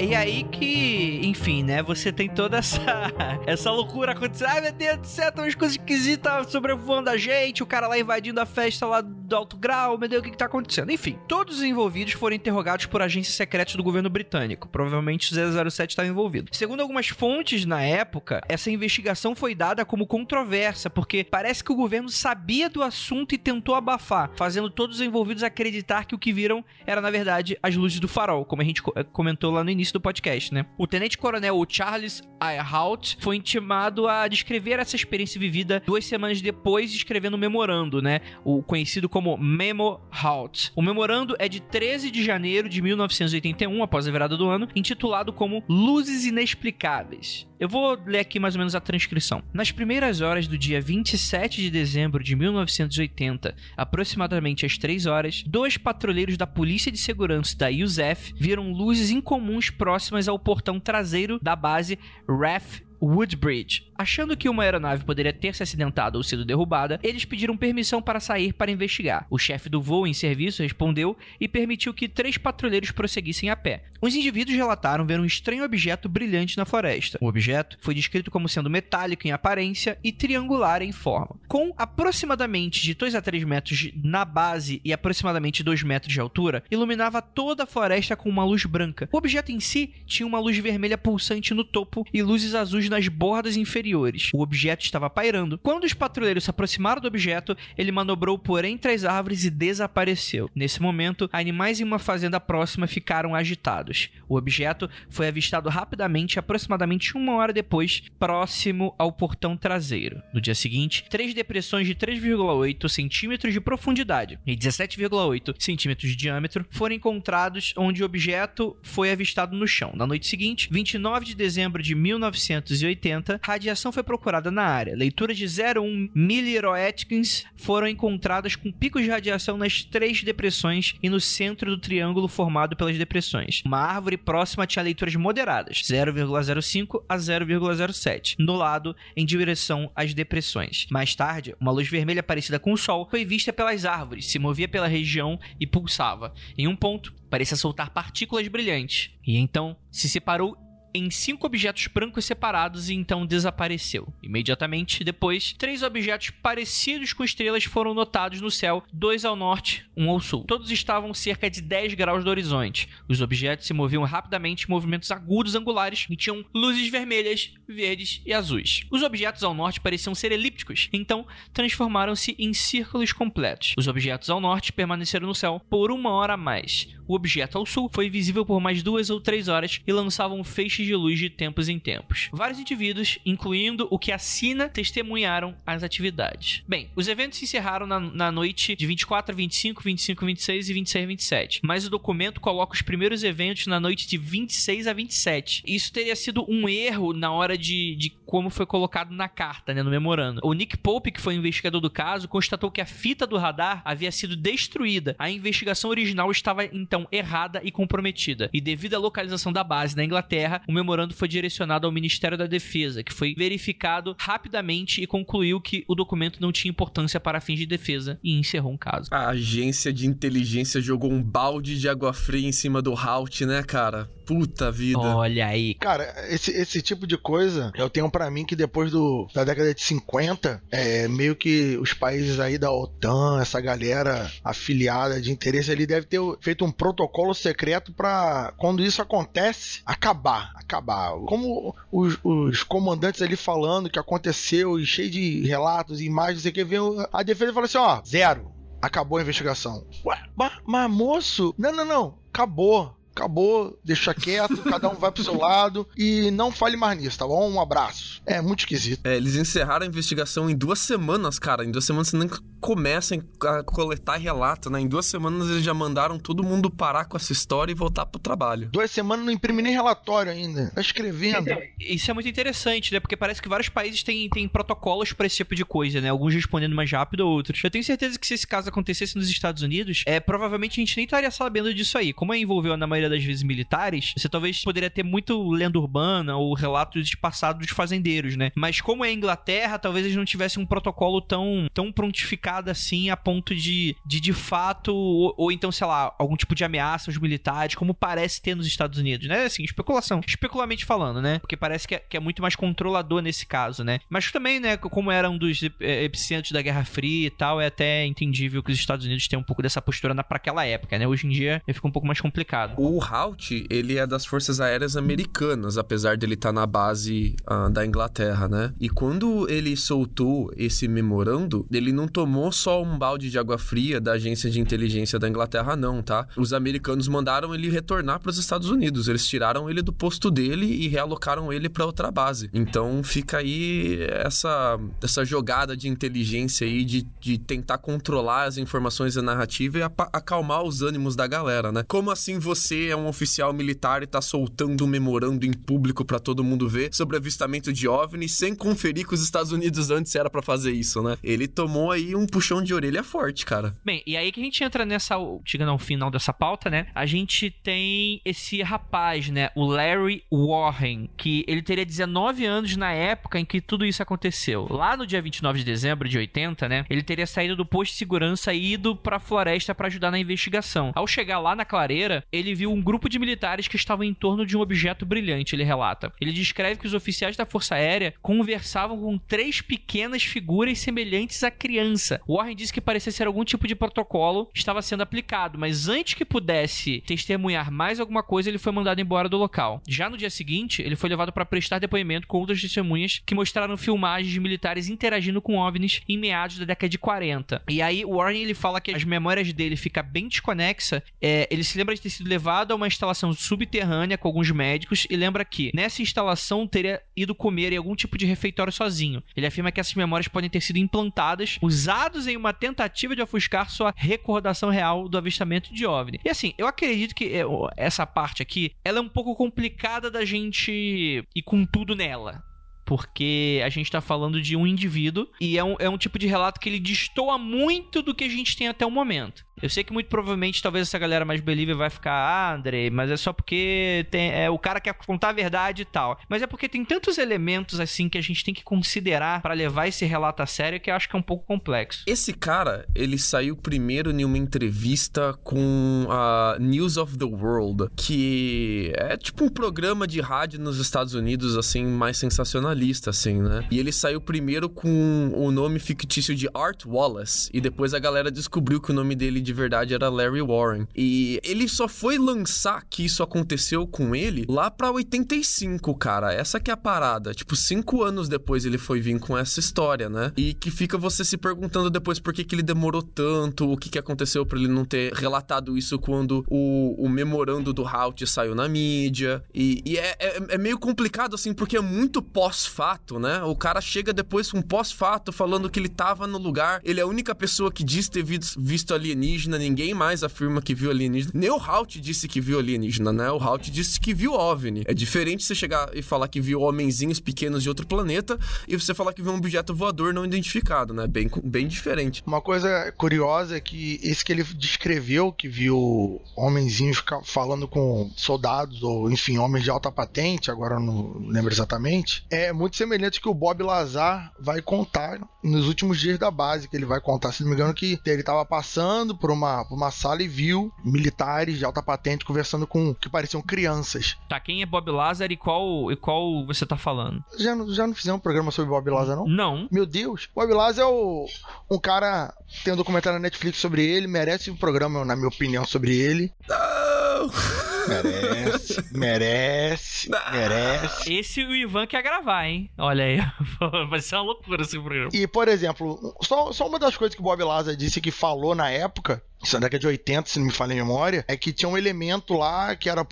A: E aí que, enfim, né? Você tem toda essa, essa loucura acontecendo. Ai, meu Deus do céu, tem umas coisas esquisitas sobrevoando a gente. O cara lá invadindo a festa lá do alto grau. Meu Deus, o que, que tá acontecendo? Enfim, todos os envolvidos foram interrogados por agências secretas do governo britânico. Provavelmente o 007 estava envolvido. Segundo algumas fontes na época, essa investigação foi dada como controversa, porque parece que o governo sabia do assunto e tentou abafar, fazendo todos os envolvidos acreditar que o que viram era, na verdade, as luzes do farol, como a gente comentou lá no início início do podcast, né? O tenente-coronel Charles Earhart foi intimado a descrever essa experiência vivida duas semanas depois, escrevendo um memorando, né? O conhecido como Memo Halt. O memorando é de 13 de janeiro de 1981, após a virada do ano, intitulado como Luzes Inexplicáveis. Eu vou ler aqui mais ou menos a transcrição. Nas primeiras horas do dia 27 de dezembro de 1980, aproximadamente às 3 horas, dois patrulheiros da Polícia de Segurança da USEF viram luzes incomuns próximas ao portão traseiro da base RAF Woodbridge. Achando que uma aeronave poderia ter se acidentado ou sido derrubada, eles pediram permissão para sair para investigar. O chefe do voo em serviço respondeu e permitiu que três patrulheiros prosseguissem a pé. Os indivíduos relataram ver um estranho objeto brilhante na floresta. O objeto foi descrito como sendo metálico em aparência e triangular em forma. Com aproximadamente de 2 a 3 metros na base e aproximadamente 2 metros de altura, iluminava toda a floresta com uma luz branca. O objeto em si tinha uma luz vermelha pulsante no topo e luzes azuis nas bordas inferiores. O objeto estava pairando. Quando os patrulheiros se aproximaram do objeto, ele manobrou por entre as árvores e desapareceu. Nesse momento, animais em uma fazenda próxima ficaram agitados. O objeto foi avistado rapidamente, aproximadamente uma hora depois, próximo ao portão traseiro. No dia seguinte, três depressões de 3,8 centímetros de profundidade e 17,8 centímetros de diâmetro foram encontrados onde o objeto foi avistado no chão. Na noite seguinte, 29 de dezembro de 1900 1980, radiação foi procurada na área. Leituras de 0,1 miliroentgens foram encontradas com picos de radiação nas três depressões e no centro do triângulo formado pelas depressões. Uma árvore próxima tinha leituras moderadas, 0,05 a 0,07, no lado em direção às depressões. Mais tarde, uma luz vermelha parecida com o Sol foi vista pelas árvores, se movia pela região e pulsava. Em um ponto, parecia soltar partículas brilhantes. E então se separou em cinco objetos brancos separados e então desapareceu. Imediatamente depois, três objetos parecidos com estrelas foram notados no céu, dois ao norte, um ao sul. Todos estavam cerca de 10 graus do horizonte. Os objetos se moviam rapidamente em movimentos agudos angulares e tinham luzes vermelhas, verdes e azuis. Os objetos ao norte pareciam ser elípticos, então transformaram-se em círculos completos. Os objetos ao norte permaneceram no céu por uma hora a mais. O objeto ao sul foi visível por mais duas ou três horas e lançava um feixe de luz de tempos em tempos. Vários indivíduos, incluindo o que assina, testemunharam as atividades. Bem, os eventos se encerraram na, na noite de 24 a 25, 25 a 26 e 26 a 27, mas o documento coloca os primeiros eventos na noite de 26 a 27. Isso teria sido um erro na hora de, de como foi colocado na carta, né, no memorando. O Nick Pope, que foi o investigador do caso, constatou que a fita do radar havia sido destruída. A investigação original estava então errada e comprometida. E devido à localização da base na Inglaterra, o memorando foi direcionado ao Ministério da Defesa, que foi verificado rapidamente e concluiu que o documento não tinha importância para fins de defesa e encerrou um caso.
C: A agência de inteligência jogou um balde de água fria em cima do Halt, né, cara? Puta vida.
A: Olha aí.
D: Cara, esse, esse tipo de coisa, eu tenho para mim que depois do, da década de 50, é meio que os países aí da OTAN, essa galera afiliada de interesse ali, deve ter feito um protocolo secreto para quando isso acontece, acabar, acabar. Como os, os, comandantes ali falando que aconteceu e cheio de relatos, imagens, sei que vem a defesa fala assim, ó, zero. Acabou a investigação. Ué, mas, mas moço, não, não, não, acabou acabou, deixa quieto, cada um vai pro seu lado e não fale mais nisso, tá bom? Um abraço. É muito esquisito.
C: É, eles encerraram a investigação em duas semanas, cara. Em duas semanas você nem começa a coletar relato, né? Em duas semanas eles já mandaram todo mundo parar com essa história e voltar pro trabalho.
D: Duas semanas não imprime nem relatório ainda. Tá escrevendo.
A: Isso é muito interessante, né? Porque parece que vários países têm, têm protocolos para esse tipo de coisa, né? Alguns respondendo mais rápido, outros. Eu tenho certeza que se esse caso acontecesse nos Estados Unidos, é, provavelmente a gente nem estaria sabendo disso aí. Como é envolveu na maioria das vezes militares, você talvez poderia ter muito lenda urbana ou relatos de passado dos fazendeiros, né? Mas como é Inglaterra, talvez eles não tivessem um protocolo tão, tão prontificado assim a ponto de, de de fato, ou, ou então, sei lá, algum tipo de ameaça aos militares, como parece ter nos Estados Unidos, né? Assim, especulação. Especulamente falando, né? Porque parece que é, que é muito mais controlador nesse caso, né? Mas também, né, como era um dos é, epicentros da Guerra Fria e tal, é até entendível que os Estados Unidos tenham um pouco dessa postura na, pra aquela época, né? Hoje em dia fica um pouco mais complicado.
C: O Halt, ele é das Forças Aéreas Americanas, apesar dele estar tá na base uh, da Inglaterra, né? E quando ele soltou esse memorando, ele não tomou só um balde de água fria da agência de inteligência da Inglaterra, não, tá? Os americanos mandaram ele retornar para os Estados Unidos. Eles tiraram ele do posto dele e realocaram ele para outra base. Então fica aí essa, essa jogada de inteligência aí de, de tentar controlar as informações da narrativa e acalmar os ânimos da galera, né? Como assim você é um oficial militar e tá soltando um memorando em público para todo mundo ver sobre avistamento de OVNI sem conferir com os Estados Unidos antes era para fazer isso, né? Ele tomou aí um puxão de orelha forte, cara.
A: Bem, e aí que a gente entra nessa, chegando ao final dessa pauta, né? A gente tem esse rapaz, né? O Larry Warren, que ele teria 19 anos na época em que tudo isso aconteceu. Lá no dia 29 de dezembro de 80, né? Ele teria saído do posto de segurança e ido pra floresta para ajudar na investigação. Ao chegar lá na clareira, ele viu um grupo de militares que estavam em torno de um objeto brilhante, ele relata. Ele descreve que os oficiais da Força Aérea conversavam com três pequenas figuras semelhantes à criança. Warren disse que parecia ser algum tipo de protocolo estava sendo aplicado, mas antes que pudesse testemunhar mais alguma coisa, ele foi mandado embora do local. Já no dia seguinte, ele foi levado para prestar depoimento com outras testemunhas que mostraram filmagens de militares interagindo com OVNIs em meados da década de 40. E aí, Warren ele fala que as memórias dele ficam bem desconexa. É, ele se lembra de ter sido levado a uma instalação subterrânea com alguns médicos e lembra que nessa instalação teria ido comer em algum tipo de refeitório sozinho. Ele afirma que essas memórias podem ter sido implantadas, usados em uma tentativa de ofuscar sua recordação real do avistamento de OVNI. E assim, eu acredito que é, essa parte aqui, ela é um pouco complicada da gente ir com tudo nela porque a gente tá falando de um indivíduo e é um, é um tipo de relato que ele destoa muito do que a gente tem até o momento. Eu sei que muito provavelmente talvez essa galera mais believer vai ficar, ah, André, mas é só porque tem, é, o cara quer contar a verdade e tal. Mas é porque tem tantos elementos assim que a gente tem que considerar para levar esse relato a sério que eu acho que é um pouco complexo.
C: Esse cara, ele saiu primeiro em uma entrevista com a News of the World, que é tipo um programa de rádio nos Estados Unidos, assim, mais sensacionalista, assim, né? E ele saiu primeiro com o nome fictício de Art Wallace, e depois a galera descobriu que o nome dele de verdade era Larry Warren. E ele só foi lançar que isso aconteceu com ele lá pra 85, cara. Essa que é a parada. Tipo, cinco anos depois ele foi vir com essa história, né? E que fica você se perguntando depois por que, que ele demorou tanto, o que, que aconteceu para ele não ter relatado isso quando o, o memorando do Halt saiu na mídia. E, e é, é, é, meio complicado, assim, porque é muito pós-fato, né? O cara chega depois com pós-fato falando que ele tava no lugar, ele é a única pessoa que diz ter visto alienígena alienígena, ninguém mais afirma que viu alienígena. Nem o Halt disse que viu alienígena, né? O Halt disse que viu OVNI. É diferente você chegar e falar que viu homenzinhos pequenos de outro planeta e você falar que viu um objeto voador não identificado, né? Bem, bem diferente.
D: Uma coisa curiosa é que esse que ele descreveu, que viu homenzinhos falando com soldados ou, enfim, homens de alta patente, agora não lembro exatamente, é muito semelhante que o Bob Lazar vai contar nos últimos dias da base, que ele vai contar, se não me engano, que ele estava passando por uma, por uma sala e viu militares de alta patente conversando com que pareciam crianças.
A: Tá, quem é Bob Lazar e qual, e qual você tá falando?
D: Já, já não fizemos um programa sobre Bob Lazar, não?
A: Não.
D: Meu Deus. Bob Lazar é o, um cara. Tem um documentário na Netflix sobre ele, merece um programa, na minha opinião, sobre ele.
C: Não.
D: Merece, merece, merece.
A: Esse o Ivan quer gravar, hein? Olha aí. Vai ser uma loucura esse programa.
D: E, por exemplo, só, só uma das coisas que o Bob Lazar disse que falou na época isso na década de 80, se não me falha a memória, é que tinha um elemento lá que era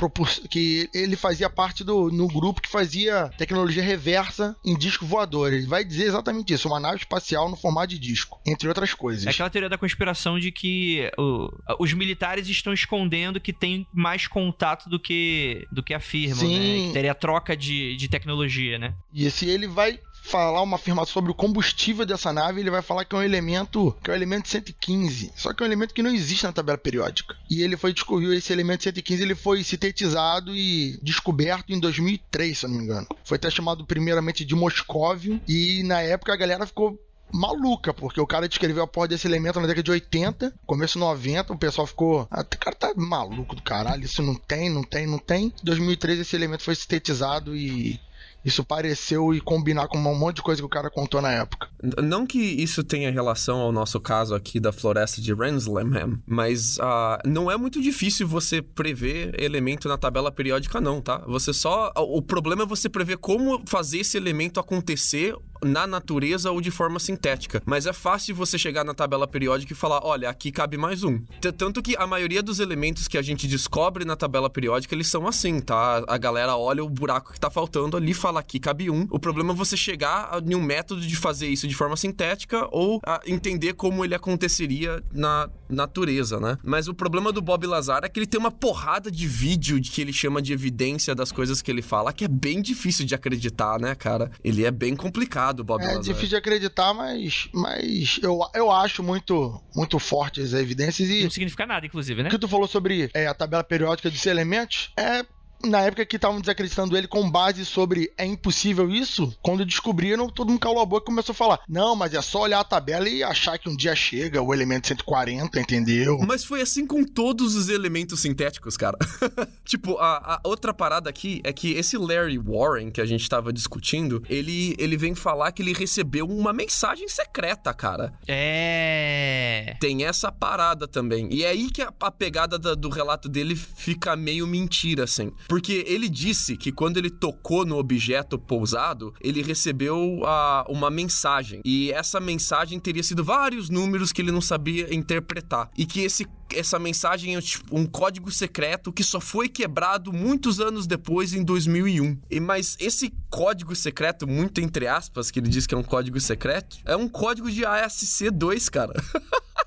D: que ele fazia parte do no grupo que fazia tecnologia reversa em disco voador. Ele vai dizer exatamente isso, uma nave espacial no formato de disco, entre outras coisas.
A: É aquela teoria da conspiração de que o, os militares estão escondendo que tem mais contato do que do que afirmam, né?
D: Sim.
A: né? Que teria troca de, de tecnologia, né?
D: E esse ele vai falar uma afirmação sobre o combustível dessa nave, ele vai falar que é um elemento, que é um elemento 115. Só que é um elemento que não existe na tabela periódica. E ele foi descobriu esse elemento 115, ele foi sintetizado e descoberto em 2003, se eu não me engano. Foi até chamado primeiramente de Moscóvio e na época a galera ficou maluca, porque o cara descreveu a porra desse elemento na década de 80, começo 90, o pessoal ficou, ah, o cara tá maluco do caralho, isso não tem, não tem, não tem. Em 2013 esse elemento foi sintetizado e isso pareceu e combinar com um monte de coisa que o cara contou na época.
C: Não que isso tenha relação ao nosso caso aqui da floresta de Rensselaerham, mas uh, não é muito difícil você prever elemento na tabela periódica, não, tá? Você só. O problema é você prever como fazer esse elemento acontecer na natureza ou de forma sintética. Mas é fácil você chegar na tabela periódica e falar: olha, aqui cabe mais um. Tanto que a maioria dos elementos que a gente descobre na tabela periódica, eles são assim, tá? A galera olha o buraco que tá faltando ali fala: aqui cabe um. O problema é você chegar em um método de fazer isso de forma sintética ou entender como ele aconteceria na natureza, né? Mas o problema do Bob Lazar é que ele tem uma porrada de vídeo de que ele chama de evidência das coisas que ele fala, que é bem difícil de acreditar, né, cara? Ele é bem complicado, Bob
D: é
C: Lazar.
D: É difícil de acreditar, mas, mas eu, eu acho muito, muito fortes as evidências e...
A: Não significa nada, inclusive, né?
D: O que tu falou sobre é, a tabela periódica dos elementos é na época que estavam desacreditando ele com base sobre é impossível isso, quando descobriram, todo mundo calou a boca e começou a falar: não, mas é só olhar a tabela e achar que um dia chega o elemento 140, entendeu?
C: Mas foi assim com todos os elementos sintéticos, cara. tipo, a, a, outra parada aqui é que esse Larry Warren que a gente tava discutindo, ele, ele vem falar que ele recebeu uma mensagem secreta, cara.
A: É.
C: Tem essa parada também. E é aí que a, a pegada da, do relato dele fica meio mentira, assim. Porque ele disse que quando ele tocou no objeto pousado, ele recebeu uh, uma mensagem. E essa mensagem teria sido vários números que ele não sabia interpretar. E que esse essa mensagem é tipo, um código secreto que só foi quebrado muitos anos depois, em 2001. E, mas esse código secreto, muito entre aspas, que ele diz que é um código secreto, é um código de ASC2, cara.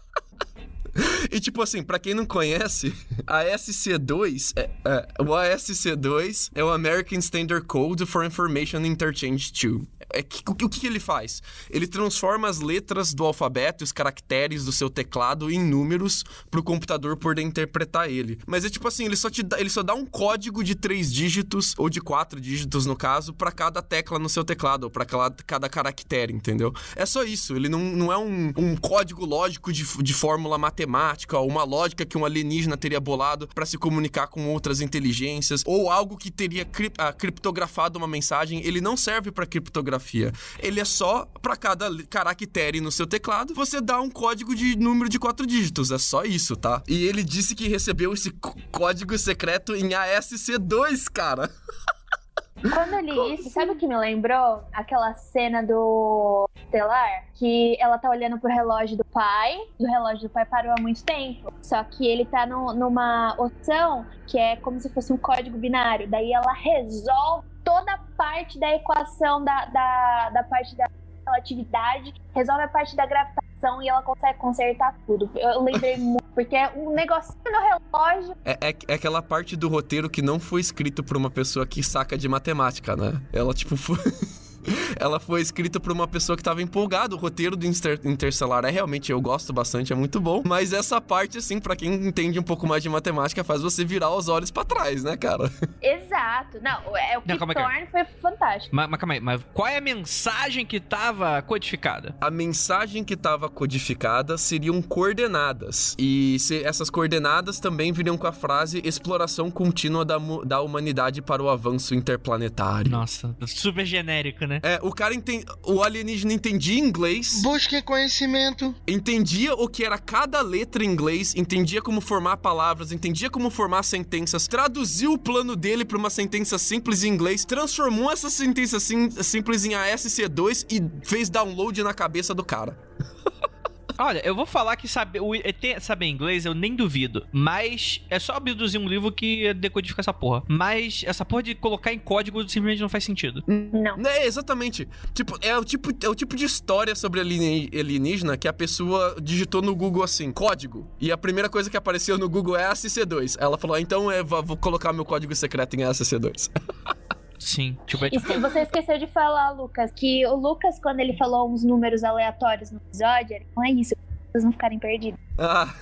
C: E tipo assim, para quem não conhece, a SC2, é, é, o ASC2 é o American Standard Code for Information Interchange 2 é que, o, que, que ele faz? Ele transforma as letras do alfabeto, os caracteres do seu teclado em números para o computador poder interpretar ele. Mas é tipo assim, ele só, te dá, ele só dá um código de três dígitos, ou de quatro dígitos no caso, para cada tecla no seu teclado, ou para cada, cada caractere, entendeu? É só isso. Ele não, não é um, um código lógico de, de fórmula matemática, ou uma lógica que um alienígena teria bolado para se comunicar com outras inteligências, ou algo que teria cri, ah, criptografado uma mensagem. Ele não serve para criptografar criptografia. Ele é só para cada caractere no seu teclado, você dá um código de número de quatro dígitos. É só isso, tá? E ele disse que recebeu esse código secreto em ASC2, cara.
B: Quando eu li Como isso, assim? sabe o que me lembrou? Aquela cena do Estelar, que ela tá olhando pro relógio do pai, e o relógio do pai parou há muito tempo. Só que ele tá no, numa opção que é como se fosse um código binário. Daí ela resolve toda a parte da equação da, da, da parte da relatividade, resolve a parte da gravitação e ela consegue consertar tudo. Eu lembrei muito, porque é um negocinho no relógio.
C: É, é, é, aquela parte do roteiro que não foi escrito por uma pessoa que saca de matemática, né? Ela, tipo, foi. ela foi escrita por uma pessoa que tava empolgada. O roteiro do Inter Interstellar é realmente, eu gosto bastante, é muito bom. Mas essa parte, assim, para quem entende um pouco mais de matemática, faz você virar os olhos para trás, né, cara?
B: Exato. Não, é o que Thorne foi fantástico.
A: Mas, mas calma aí, mas qual é a mensagem que tava codificada?
C: A mensagem que tava codificada seriam coordenadas. E se, essas coordenadas também viriam com a frase exploração contínua da, da humanidade para o avanço interplanetário.
A: Nossa, super genérico, né? Né?
C: É, o cara entende. O alienígena entendia inglês,
D: Busquem conhecimento.
C: entendia o que era cada letra em inglês, entendia como formar palavras, entendia como formar sentenças, traduziu o plano dele pra uma sentença simples em inglês, transformou essa sentença sim- simples em ASC2 e fez download na cabeça do cara.
A: Olha, eu vou falar que saber, o ET saber inglês eu nem duvido. Mas é só abduzir um livro que decodifica essa porra. Mas essa porra de colocar em código simplesmente não faz sentido.
B: Não.
C: É, exatamente. Tipo, é o tipo, é o tipo de história sobre alienígena que a pessoa digitou no Google assim, código. E a primeira coisa que apareceu no Google é ASC2. Ela falou, ah, então é, vou colocar meu código secreto em ASC2.
A: Sim. Tipo, é
B: E se você esqueceu de falar, Lucas, que o Lucas, quando ele falou uns números aleatórios no episódio, ele, não é isso, vocês não ficarem perdidos.
C: ah,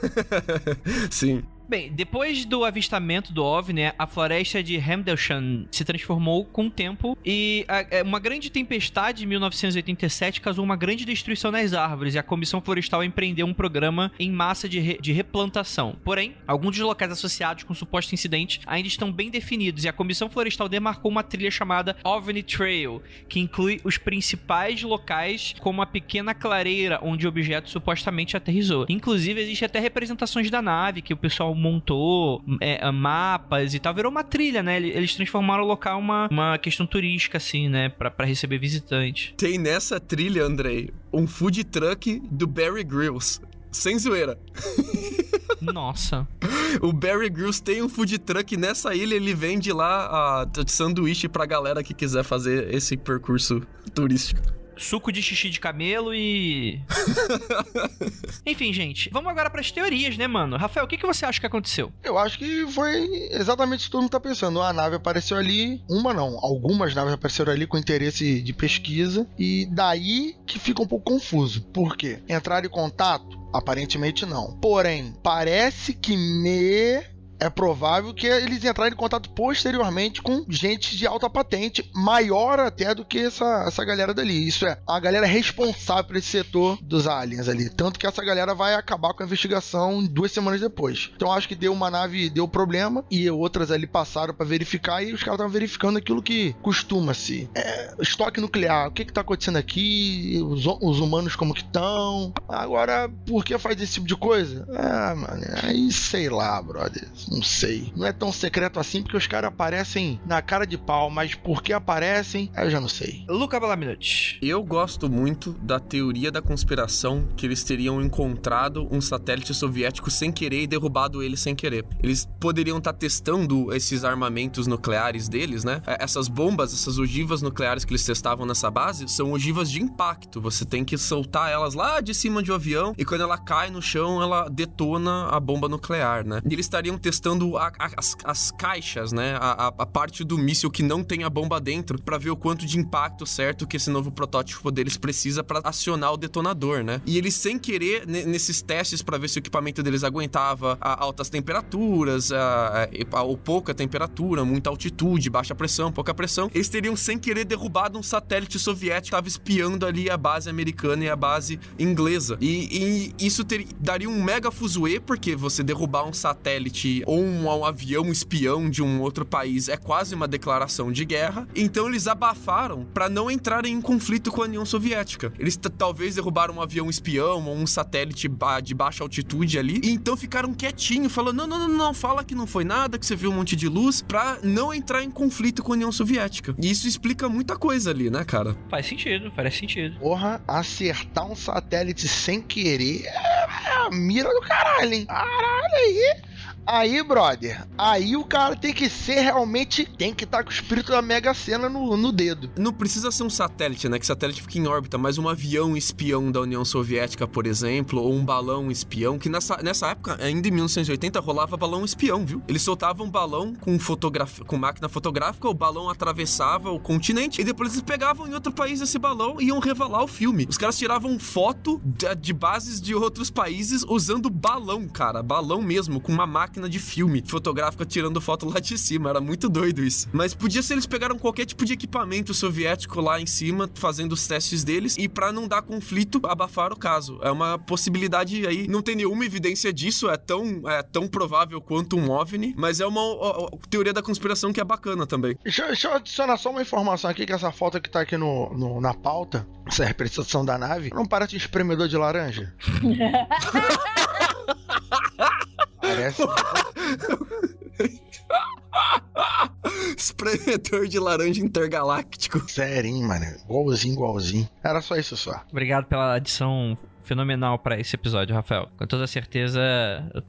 C: sim.
A: Bem, depois do avistamento do OVNI, a floresta de Hamdelshan se transformou com o tempo e a- é, uma grande tempestade em 1987 causou uma grande destruição nas árvores e a Comissão Florestal empreendeu um programa em massa de, re- de replantação. Porém, alguns dos locais associados com o suposto incidente ainda estão bem definidos e a Comissão Florestal demarcou uma trilha chamada OVNI Trail, que inclui os principais locais como a pequena clareira onde o objeto supostamente aterrissou. Inclusive, existe até representações da nave que o pessoal montou, é, mapas e tal. Virou uma trilha, né? Eles- transformaram o local uma, uma questão turística, assim, né? Pra, pra receber visitante.
C: Tem nessa trilha, Andrei, um food truck do Barry Grylls. Sem zoeira.
A: Nossa.
C: O Barry Grylls tem um food truck nessa ilha, ele vende lá a sanduíche pra galera que quiser fazer esse percurso turístico.
A: Suco de xixi de camelo e. Enfim, gente, vamos agora pras teorias, né, mano? Rafael, o que, que você acha que aconteceu?
D: Eu acho que foi exatamente o que todo mundo tá pensando. Uma nave apareceu ali, uma não, algumas naves apareceram ali com interesse de pesquisa, e daí que fica um pouco confuso. Por quê? Entraram em contato? Aparentemente não. Porém, parece que me é provável que eles entrarem em contato posteriormente com gente de alta patente, maior até do que essa, essa galera dali. Isso é, a galera responsável por esse setor dos aliens ali. Tanto que essa galera vai acabar com a investigação duas semanas depois. Então acho que deu uma nave, deu problema, e outras ali passaram pra verificar, e os caras estavam verificando aquilo que costuma-se. É, estoque nuclear, o que que tá acontecendo aqui? Os, os humanos como que estão? Agora, por que faz esse tipo de coisa? Ah, mano, aí sei lá, brother. Não sei. Não é tão secreto assim porque os caras aparecem na cara de pau, mas por que aparecem, eu já não sei.
A: Luca Balaminute.
C: Eu gosto muito da teoria da conspiração que eles teriam encontrado um satélite soviético sem querer e derrubado ele sem querer. Eles poderiam estar testando esses armamentos nucleares deles, né? É, Essas bombas, essas ogivas nucleares que eles testavam nessa base são ogivas de impacto. Você tem que soltar elas lá de cima de um avião e quando ela cai no chão, ela detona a bomba nuclear, né? E eles estariam testando a- a- as, as caixas, né? A, a- parte do míssil que não tem a bomba dentro pra ver o quanto de impacto certo que esse novo protótipo deles precisa pra acionar o detonador, né? E eles sem querer ne- nesses testes pra ver se o equipamento deles aguentava altas temperaturas, a- ou pouca temperatura, muita altitude, baixa pressão, pouca pressão, eles teriam sem querer derrubado um satélite soviético que estava espiando ali a base americana e a base inglesa. E, e isso ter- daria um mega fuzuê, porque você derrubar um satélite ou um, um avião espião de um outro país é quase uma declaração de guerra. Então eles abafaram pra não entrarem em conflito com a União Soviética. Eles talvez derrubaram um avião espião ou um satélite ba- de baixa altitude ali, e então ficaram quietinho, falando: não, não, não, não, fala que não foi nada, que você viu um monte de luz, pra não entrar em conflito com a União Soviética. E isso explica muita coisa ali, né, cara?
A: Faz sentido, faz sentido.
D: Porra, acertar um satélite sem querer é a mira do caralho, hein? Caralho aí. Aí, brother, aí o cara tem que ser realmente. Tem que estar com o espírito da Mega Sena no, no dedo.
C: Não precisa ser um satélite, né? Que satélite fica em órbita, mas um avião espião da União Soviética, por exemplo, ou um balão espião, que nessa, nessa época, ainda em 1980, rolava balão espião, viu? Eles soltavam um balão com, com máquina fotográfica, o balão atravessava o continente, e depois eles pegavam em outro país esse balão e iam revelar o filme. Os caras tiravam foto de, de bases de outros países usando balão, cara. Balão mesmo, com uma máquina máquina de filme fotográfica tirando foto lá de cima. Era muito doido isso. Mas podia ser eles pegaram qualquer tipo de equipamento soviético lá em cima, fazendo os testes deles, e para não dar conflito, abafar o caso. É uma possibilidade aí. Não tem nenhuma evidência disso, é tão, é tão provável quanto um OVNI, mas é uma ó, ó, teoria da conspiração que é bacana também.
D: Deixa, deixa eu adicionar só uma informação aqui, que essa foto que tá aqui no, no na pauta, essa representação da nave, não parece um espremedor de laranja? parece.
C: Espremedor de laranja intergaláctico.
D: Sério, hein, mano? Igualzinho, igualzinho. Era só isso só.
A: Obrigado pela adição fenomenal para esse episódio, Rafael. Com toda certeza,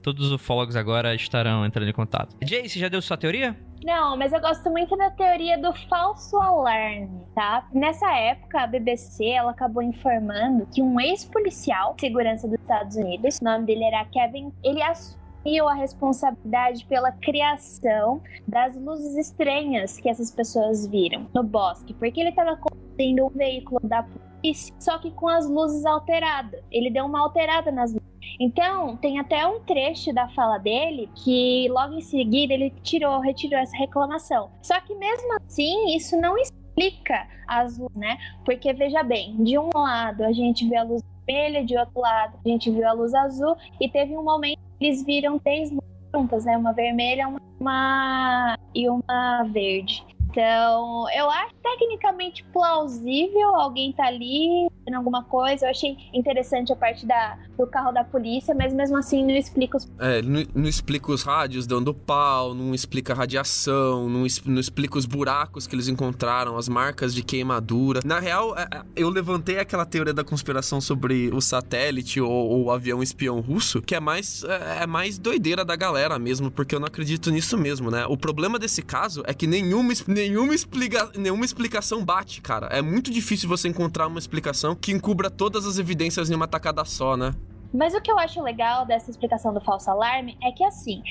A: todos os ufólogos agora estarão entrando em contato. Jay, você já deu sua teoria?
B: Não, mas eu gosto muito da teoria do falso alarme, tá? Nessa época, a BBC ela acabou informando que um ex-policial de segurança dos Estados Unidos, o nome dele era Kevin, ele assumiu a responsabilidade pela criação das luzes estranhas que essas pessoas viram no bosque, porque ele estava conduzindo um veículo da polícia, só que com as luzes alteradas. Ele deu uma alterada nas luzes. Então, tem até um trecho da fala dele que logo em seguida ele tirou, retirou essa reclamação. Só que mesmo assim, isso não explica as luzes, né? Porque veja bem, de um lado a gente vê a luz vermelha, de outro lado a gente viu a luz azul e teve um momento que eles viram três luzes juntas, né? Uma vermelha, uma, uma e uma verde. Então, eu acho tecnicamente plausível alguém tá ali fazendo alguma coisa. Eu achei interessante a parte da, do carro da polícia, mas mesmo assim não explica os.
C: É, não, não explica os rádios dando pau, não explica a radiação, não, não explica os buracos que eles encontraram, as marcas de queimadura. Na real, é, é, eu levantei aquela teoria da conspiração sobre o satélite ou, ou o avião espião russo, que é mais, é, é mais doideira da galera mesmo, porque eu não acredito nisso mesmo, né? O problema desse caso é que nenhuma, nenhuma, explica, nenhuma explicação bate, cara. É muito difícil você encontrar uma explicação que encubra todas as evidências em uma tacada só, né?
B: Mas o que eu acho legal dessa explicação do falso alarme é que assim,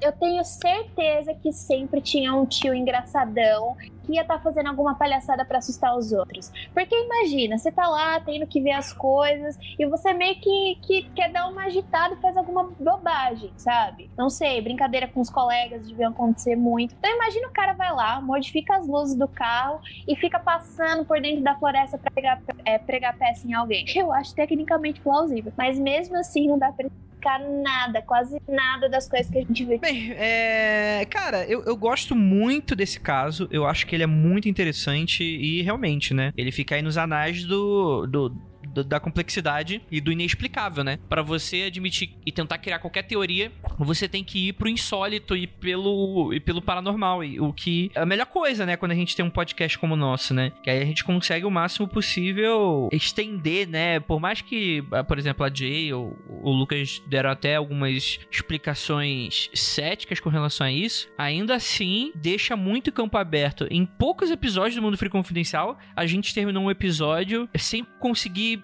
B: eu tenho certeza que sempre tinha um tio engraçadão que ia estar tá fazendo alguma palhaçada para assustar os outros. Porque imagina, você tá lá tendo que ver as coisas e você meio que, que quer dar uma agitada e faz alguma bobagem, sabe? Não sei, brincadeira com os colegas deviam acontecer muito. Então imagina o cara vai lá, modifica as luzes do carro e fica passando por dentro da floresta para pregar, é, pregar peça em alguém. Eu acho tecnicamente plausível, mas mesmo assim não dá pra explicar nada, quase nada das coisas que a gente vê.
A: Bem, é... cara, eu, eu gosto muito desse caso. Eu acho que ele é muito interessante e realmente, né? Ele fica aí nos anais do, do da complexidade e do inexplicável, né? Para você admitir e tentar criar qualquer teoria, você tem que ir pro insólito e pelo, e pelo paranormal. E, o que é a melhor coisa, né? Quando a gente tem um podcast como o nosso, né? Que aí a gente consegue o máximo possível estender, né? Por mais que, ah, por exemplo, a Jay ou o Lucas deram até algumas explicações céticas com relação a isso, ainda assim deixa muito campo aberto. Em poucos episódios do Mundo Free Confidencial, a gente terminou um episódio sem conseguir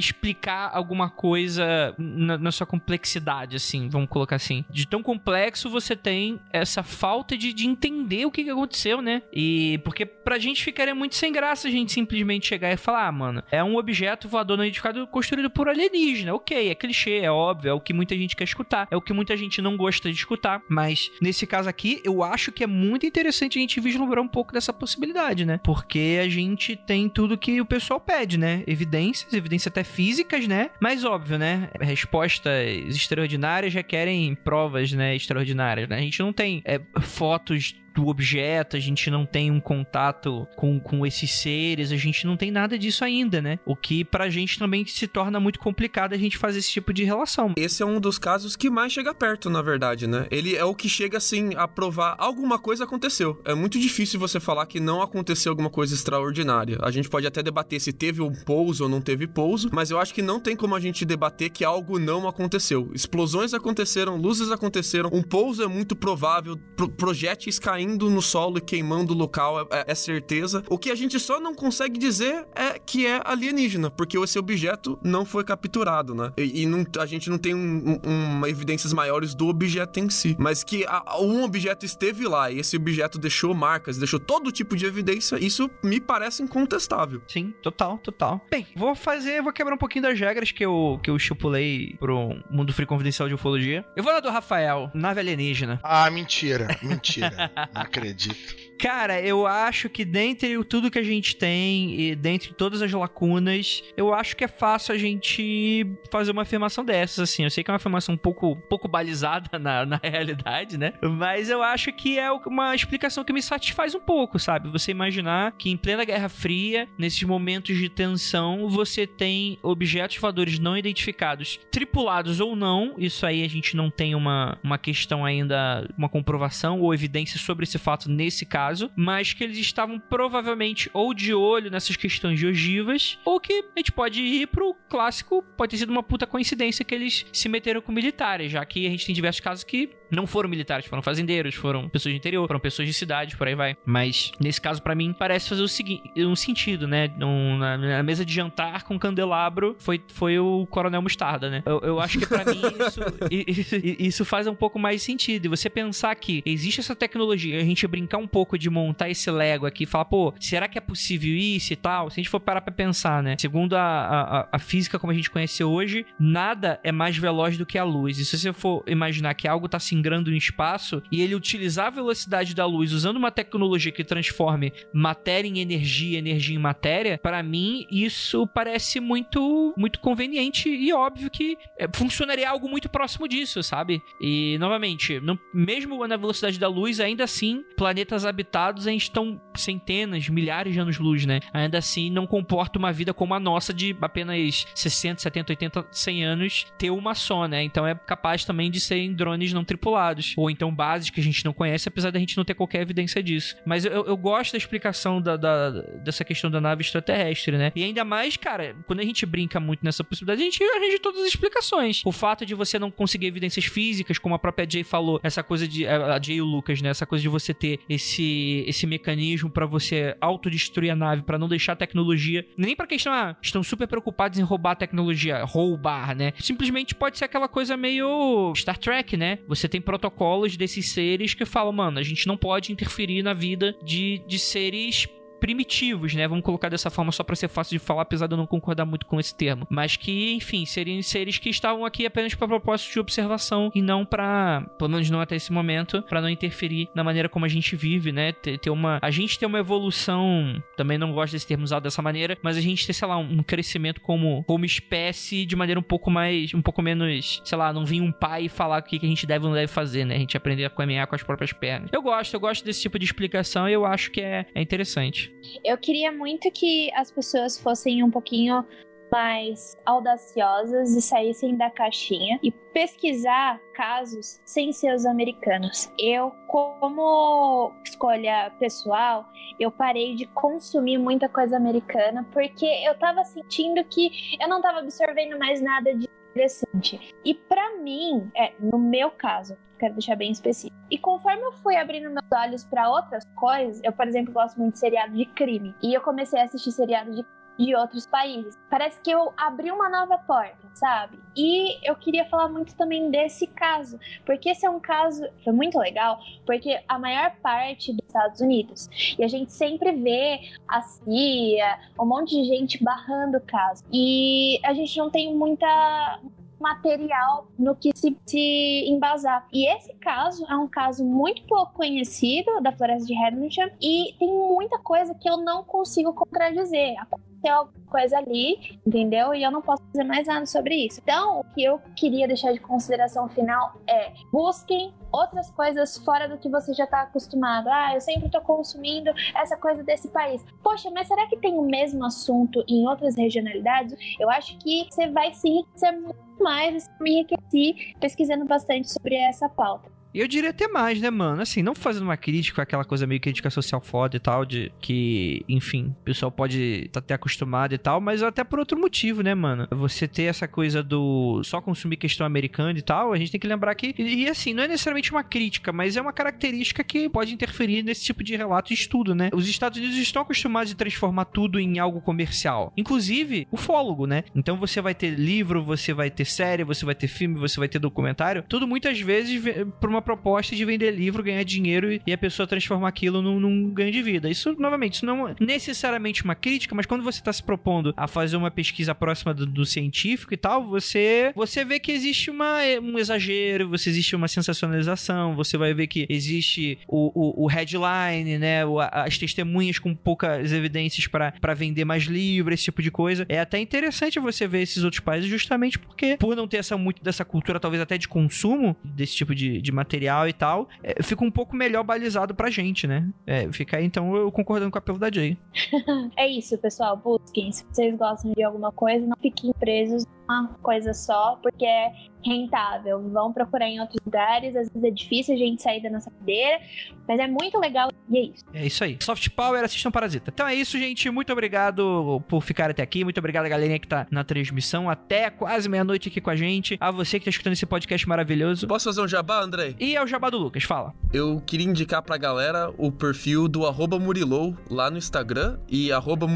A: explicar alguma coisa na, na, sua complexidade, assim, vamos colocar assim. De tão complexo você tem essa falta de, de entender o que, que aconteceu, né? E porque pra gente ficaria muito sem graça a gente simplesmente chegar e falar, ah, mano, é um objeto voador não identificado construído por alienígena. Ok, é clichê, é óbvio, é o que muita gente quer escutar, é o que muita gente não gosta de escutar. Mas nesse caso aqui, eu acho que é muito interessante a gente vislumbrar um pouco dessa possibilidade, né? Porque a gente tem tudo que o pessoal pede, né? Evidências, evidência até físicas, né? Mas óbvio, né? Respostas extraordinárias requerem provas, né? Extraordinárias, né? A gente não tem é, fotos do objeto, a gente não tem um contato com, com esses seres, a gente não tem nada disso ainda, né? O que pra gente também se torna muito complicado a gente fazer esse tipo de relação.
C: Esse é um dos casos que mais chega perto, na verdade, né? Ele é o que chega assim a provar alguma coisa aconteceu. É muito difícil você falar que não aconteceu alguma coisa extraordinária. A gente pode até debater se teve um pouso ou não teve pouso, mas eu acho que não tem como a gente debater que algo não aconteceu. Explosões aconteceram, luzes aconteceram, um pouso é muito provável, pro projéteis caindo caindo no solo e queimando o local, é, é certeza. O que a gente só não consegue dizer é que é alienígena, porque esse objeto não foi capturado, né? E, e não, a gente não tem um, um, uma evidências maiores do objeto em si, mas que a, um objeto esteve lá e esse objeto deixou marcas, deixou todo tipo de evidência, isso me parece incontestável.
A: Sim, total, total. Bem, vou fazer, vou quebrar um pouquinho das regras que eu, que eu estipulei pro Mundo Free Confidencial de Ufologia. Eu vou na do Rafael, nave alienígena.
D: Ah, mentira, mentira. acredito.
A: Cara, eu acho que dentre tudo que a gente tem e dentre todas as lacunas, eu acho que é fácil a gente fazer uma afirmação dessas, assim. Eu sei que é uma afirmação um pouco, pouco balizada na, na realidade, né? Mas eu acho que é uma explicação que me satisfaz um pouco, sabe? Você imaginar que em plena Guerra Fria, nesses momentos de tensão, você tem objetos voadores não identificados, tripulados ou não, isso aí a gente não tem uma, uma questão ainda, uma comprovação ou evidência sobre esse fato nesse caso caso, mas que eles estavam provavelmente ou de olho nessas questões de ogivas, ou que a gente pode ir pro clássico, pode ter sido uma puta coincidência que eles se meteram com militares, já que a gente tem diversos casos que não foram militares, foram fazendeiros, foram pessoas de interior, foram pessoas de cidade, por aí vai. Mas nesse caso, para mim, parece fazer o seguinte, um sentido, né? Um, na, na, mesa de jantar com candelabro foi, foi o Coronel Mostarda, né? Eu, eu acho que para mim isso, isso, isso, faz um pouco mais sentido. E você pensar que existe essa tecnologia, a gente brincar um pouco de montar esse Lego aqui e falar, pô, será que é possível isso e tal? Se a gente for parar pra pensar, né? Segundo a, a, a física como a gente conhece hoje, nada é mais veloz do que a luz. E se você for imaginar que algo tá se singrando no espaço e ele utilizar a velocidade da luz usando uma tecnologia que transforme matéria em energia, energia em matéria, para mim isso parece muito muito conveniente e óbvio que é, funcionaria algo muito próximo disso, sabe? E novamente, não, mesmo na velocidade da luz, ainda assim, planetas habitados ainda estão centenas, milhares de anos-luz, né? Ainda assim, não comporta uma vida como a nossa de apenas 60, 70, 80, 100 anos ter uma só, né? Então é capaz também de serem drones não tripulados tripulados, ou então bases que a gente não conhece, apesar da gente não ter qualquer evidência disso. Mas eu, eu gosto da explicação da, da, dessa questão da nave extraterrestre, né? E ainda mais, cara, quando a gente brinca muito nessa possibilidade, a gente arranja todas as explicações. O fato de você não conseguir evidências físicas, como a própria Jay falou, essa coisa de. A Jay e o Lucas, né? Essa coisa de você ter esse, esse mecanismo para você autodestruir a nave, para não deixar a tecnologia. Nem pra questão, ah, estão super preocupados em roubar a tecnologia, roubar, né? Simplesmente pode ser aquela coisa meio Star Trek, né? Você tem protocolos desses seres que falam, mano, a gente não pode interferir na vida de, de seres primitivos, né? Vamos colocar dessa forma só para ser fácil de falar, apesar de eu não concordar muito com esse termo. Mas que, enfim, seriam seres que estavam aqui apenas para propósito de observação e não para, pelo menos não até esse momento, para não interferir na maneira como a gente vive, né? Ter, ter, uma, a gente ter uma evolução, também não gosto desse termo usado dessa maneira, mas a gente ter, sei lá, um crescimento como, como espécie de maneira um pouco mais, um pouco menos, sei lá, não vir um pai falar o que, a gente deve ou não deve fazer, né? A gente aprender a caminhar com as próprias pernas. Eu gosto, eu gosto desse tipo de explicação e eu acho que é, é interessante.
B: Eu queria muito que as pessoas fossem um pouquinho mais audaciosas e saíssem da caixinha e pesquisar casos sem ser os americanos. Eu, como escolha pessoal, eu parei de consumir muita coisa americana porque eu tava sentindo que eu não tava absorvendo mais nada de interessante. E para mim, é, no meu caso, quero deixar bem específico. E conforme eu fui abrindo meus olhos para outras coisas, eu, por exemplo, gosto muito de seriado de crime. E eu comecei a assistir seriado de de outros países. Parece que eu abri uma nova porta, sabe? E eu queria falar muito também desse caso, porque esse é um caso foi muito legal, porque a maior parte dos Estados Unidos e a gente sempre vê a CIA, um monte de gente barrando o caso. E a gente não tem muita material no que se, se embasar. E esse caso é um caso muito pouco conhecido da floresta de Hamilton e tem muita coisa que eu não consigo contradizer. Aconteceu alguma coisa ali, entendeu? E eu não posso fazer mais nada sobre isso. Então, o que eu queria deixar de consideração final é busquem outras coisas fora do que você já está acostumado. Ah, eu sempre estou consumindo essa coisa desse país. Poxa, mas será que tem o mesmo assunto em outras regionalidades? Eu acho que você vai se enriquecer muito mais, me enriqueci pesquisando bastante sobre essa pauta.
A: E eu diria até mais, né, mano? Assim, não fazendo uma crítica, aquela coisa meio crítica social foda e tal, de que, enfim, o pessoal pode tá até acostumado e tal, mas até por outro motivo, né, mano? Você ter essa coisa do só consumir questão americana e tal, a gente tem que lembrar que, e, e assim, não é necessariamente uma crítica, mas é uma característica que pode interferir nesse tipo de relato e estudo, né? Os Estados Unidos estão acostumados a transformar tudo em algo comercial, inclusive o fólogo, né? Então você vai ter livro, você vai ter série, você vai ter filme, você vai ter documentário, tudo muitas vezes por uma proposta de vender livro, ganhar dinheiro e a pessoa transformar aquilo num, num ganho de vida. Isso, novamente, isso não é necessariamente uma crítica, mas quando você está se propondo a fazer uma pesquisa próxima do, do, científico e tal, você, você vê que existe uma, um exagero, você existe uma sensacionalização, você vai ver que existe o, o, o headline, né? O, as testemunhas com poucas evidências para vender mais livro, esse tipo de coisa. É até interessante você ver esses outros países justamente porque, por não ter essa muito dessa cultura, talvez até de consumo desse tipo de, de material e tal, é, fica um pouco melhor balizado pra gente, né? É, fica aí, então, eu concordando com o apelo da Jay.
B: é isso, pessoal. Busquem. Se vocês gostam de alguma coisa, não fiquem presos numa coisa só, porque é rentável. Vão procurar em outros lugares. Às vezes é difícil a gente sair da nossa cadeira, mas é muito legal e é isso.
A: É isso aí. Soft Power, assistam Parasita. Então é isso, gente. Muito obrigado por ficar até aqui. Muito obrigado a galerinha que tá na transmissão. Até quase meia-noite aqui com a gente. A você que tá escutando esse podcast maravilhoso.
C: Posso fazer um jabá, André?
A: E é o jabá do Lucas, fala.
C: Eu queria indicar pra galera o perfil do arroba Murilou lá no Instagram e arroba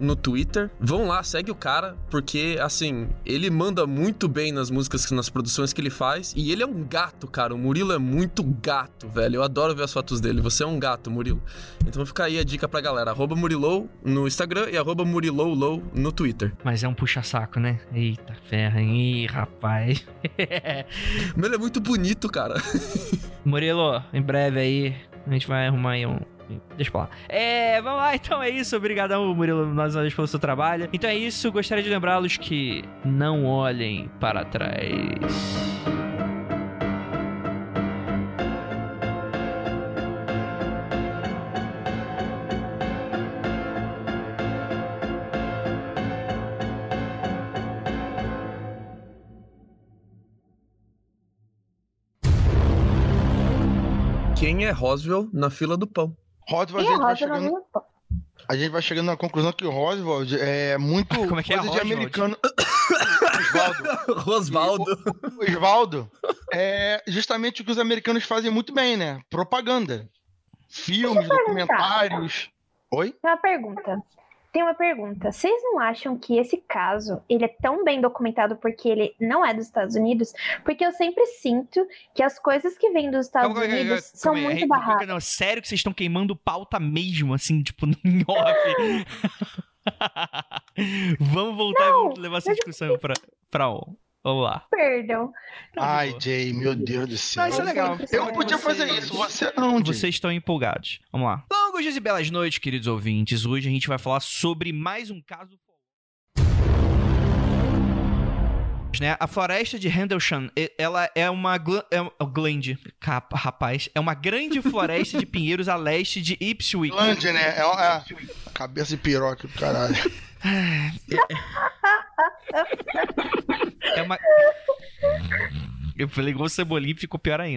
C: no Twitter. Vão lá, segue o cara, porque, assim, ele manda muito bem nas músicas, nas produções que ele faz. E ele é um gato, cara. O Murilo é muito gato, velho. Eu adoro ver as fotos dele. Você é um gato, Murilo. Então fica aí a dica pra galera. Arroba Murilou no Instagram e arroba Muriloulow no Twitter.
A: Mas é um puxa-saco, né? Eita ferra, Ih, rapaz.
C: Mas ele é muito bonito, cara.
A: Murilo, em breve aí, a gente vai arrumar aí um, Deixa pra lá. É, vamos lá, então é isso. Obrigadão, Murilo, mais uma vez pelo seu trabalho. Então é isso, gostaria de lembrá-los que não olhem para trás.
C: Quem é Roswell na fila do pão?
D: Roswell, a gente, vai chegando, a gente vai chegando na conclusão que o Roswell é muito
A: Como é que é
D: coisa é de americano.
C: Osvaldo. Rosvaldo.
D: Osvaldo é justamente o que os americanos fazem muito bem, né? Propaganda. Filmes, documentários. Oi?
B: Uma pergunta tem uma pergunta. Vocês não acham que esse caso ele é tão bem documentado porque ele não é dos Estados Unidos? Porque eu sempre sinto que as coisas que vêm dos Estados calma, Unidos calma, calma, são muito barradas. Não,
A: sério que vocês estão queimando pauta mesmo, assim, tipo, em off? vamos voltar não, e vamos levar essa discussão pra, pra on. Vamos lá.
B: Perdão.
D: Tá Ai, Jay, meu Deus do céu.
A: Não, isso é legal.
D: Eu podia fazer isso, você não,
A: Jay. Vocês estão empolgados. Vamos lá. Longos dias e belas noites, queridos ouvintes. Hoje a gente vai falar sobre mais um caso né? A floresta de Rendlesham, ela é uma é um, glande, capa, rapaz, é uma grande floresta de pinheiros a leste de Ipswich.
D: Glande, né? É, uma, é cabeça de piroca do caralho.
A: É uma. Eu falei igual cebolinha e ficou pior ainda.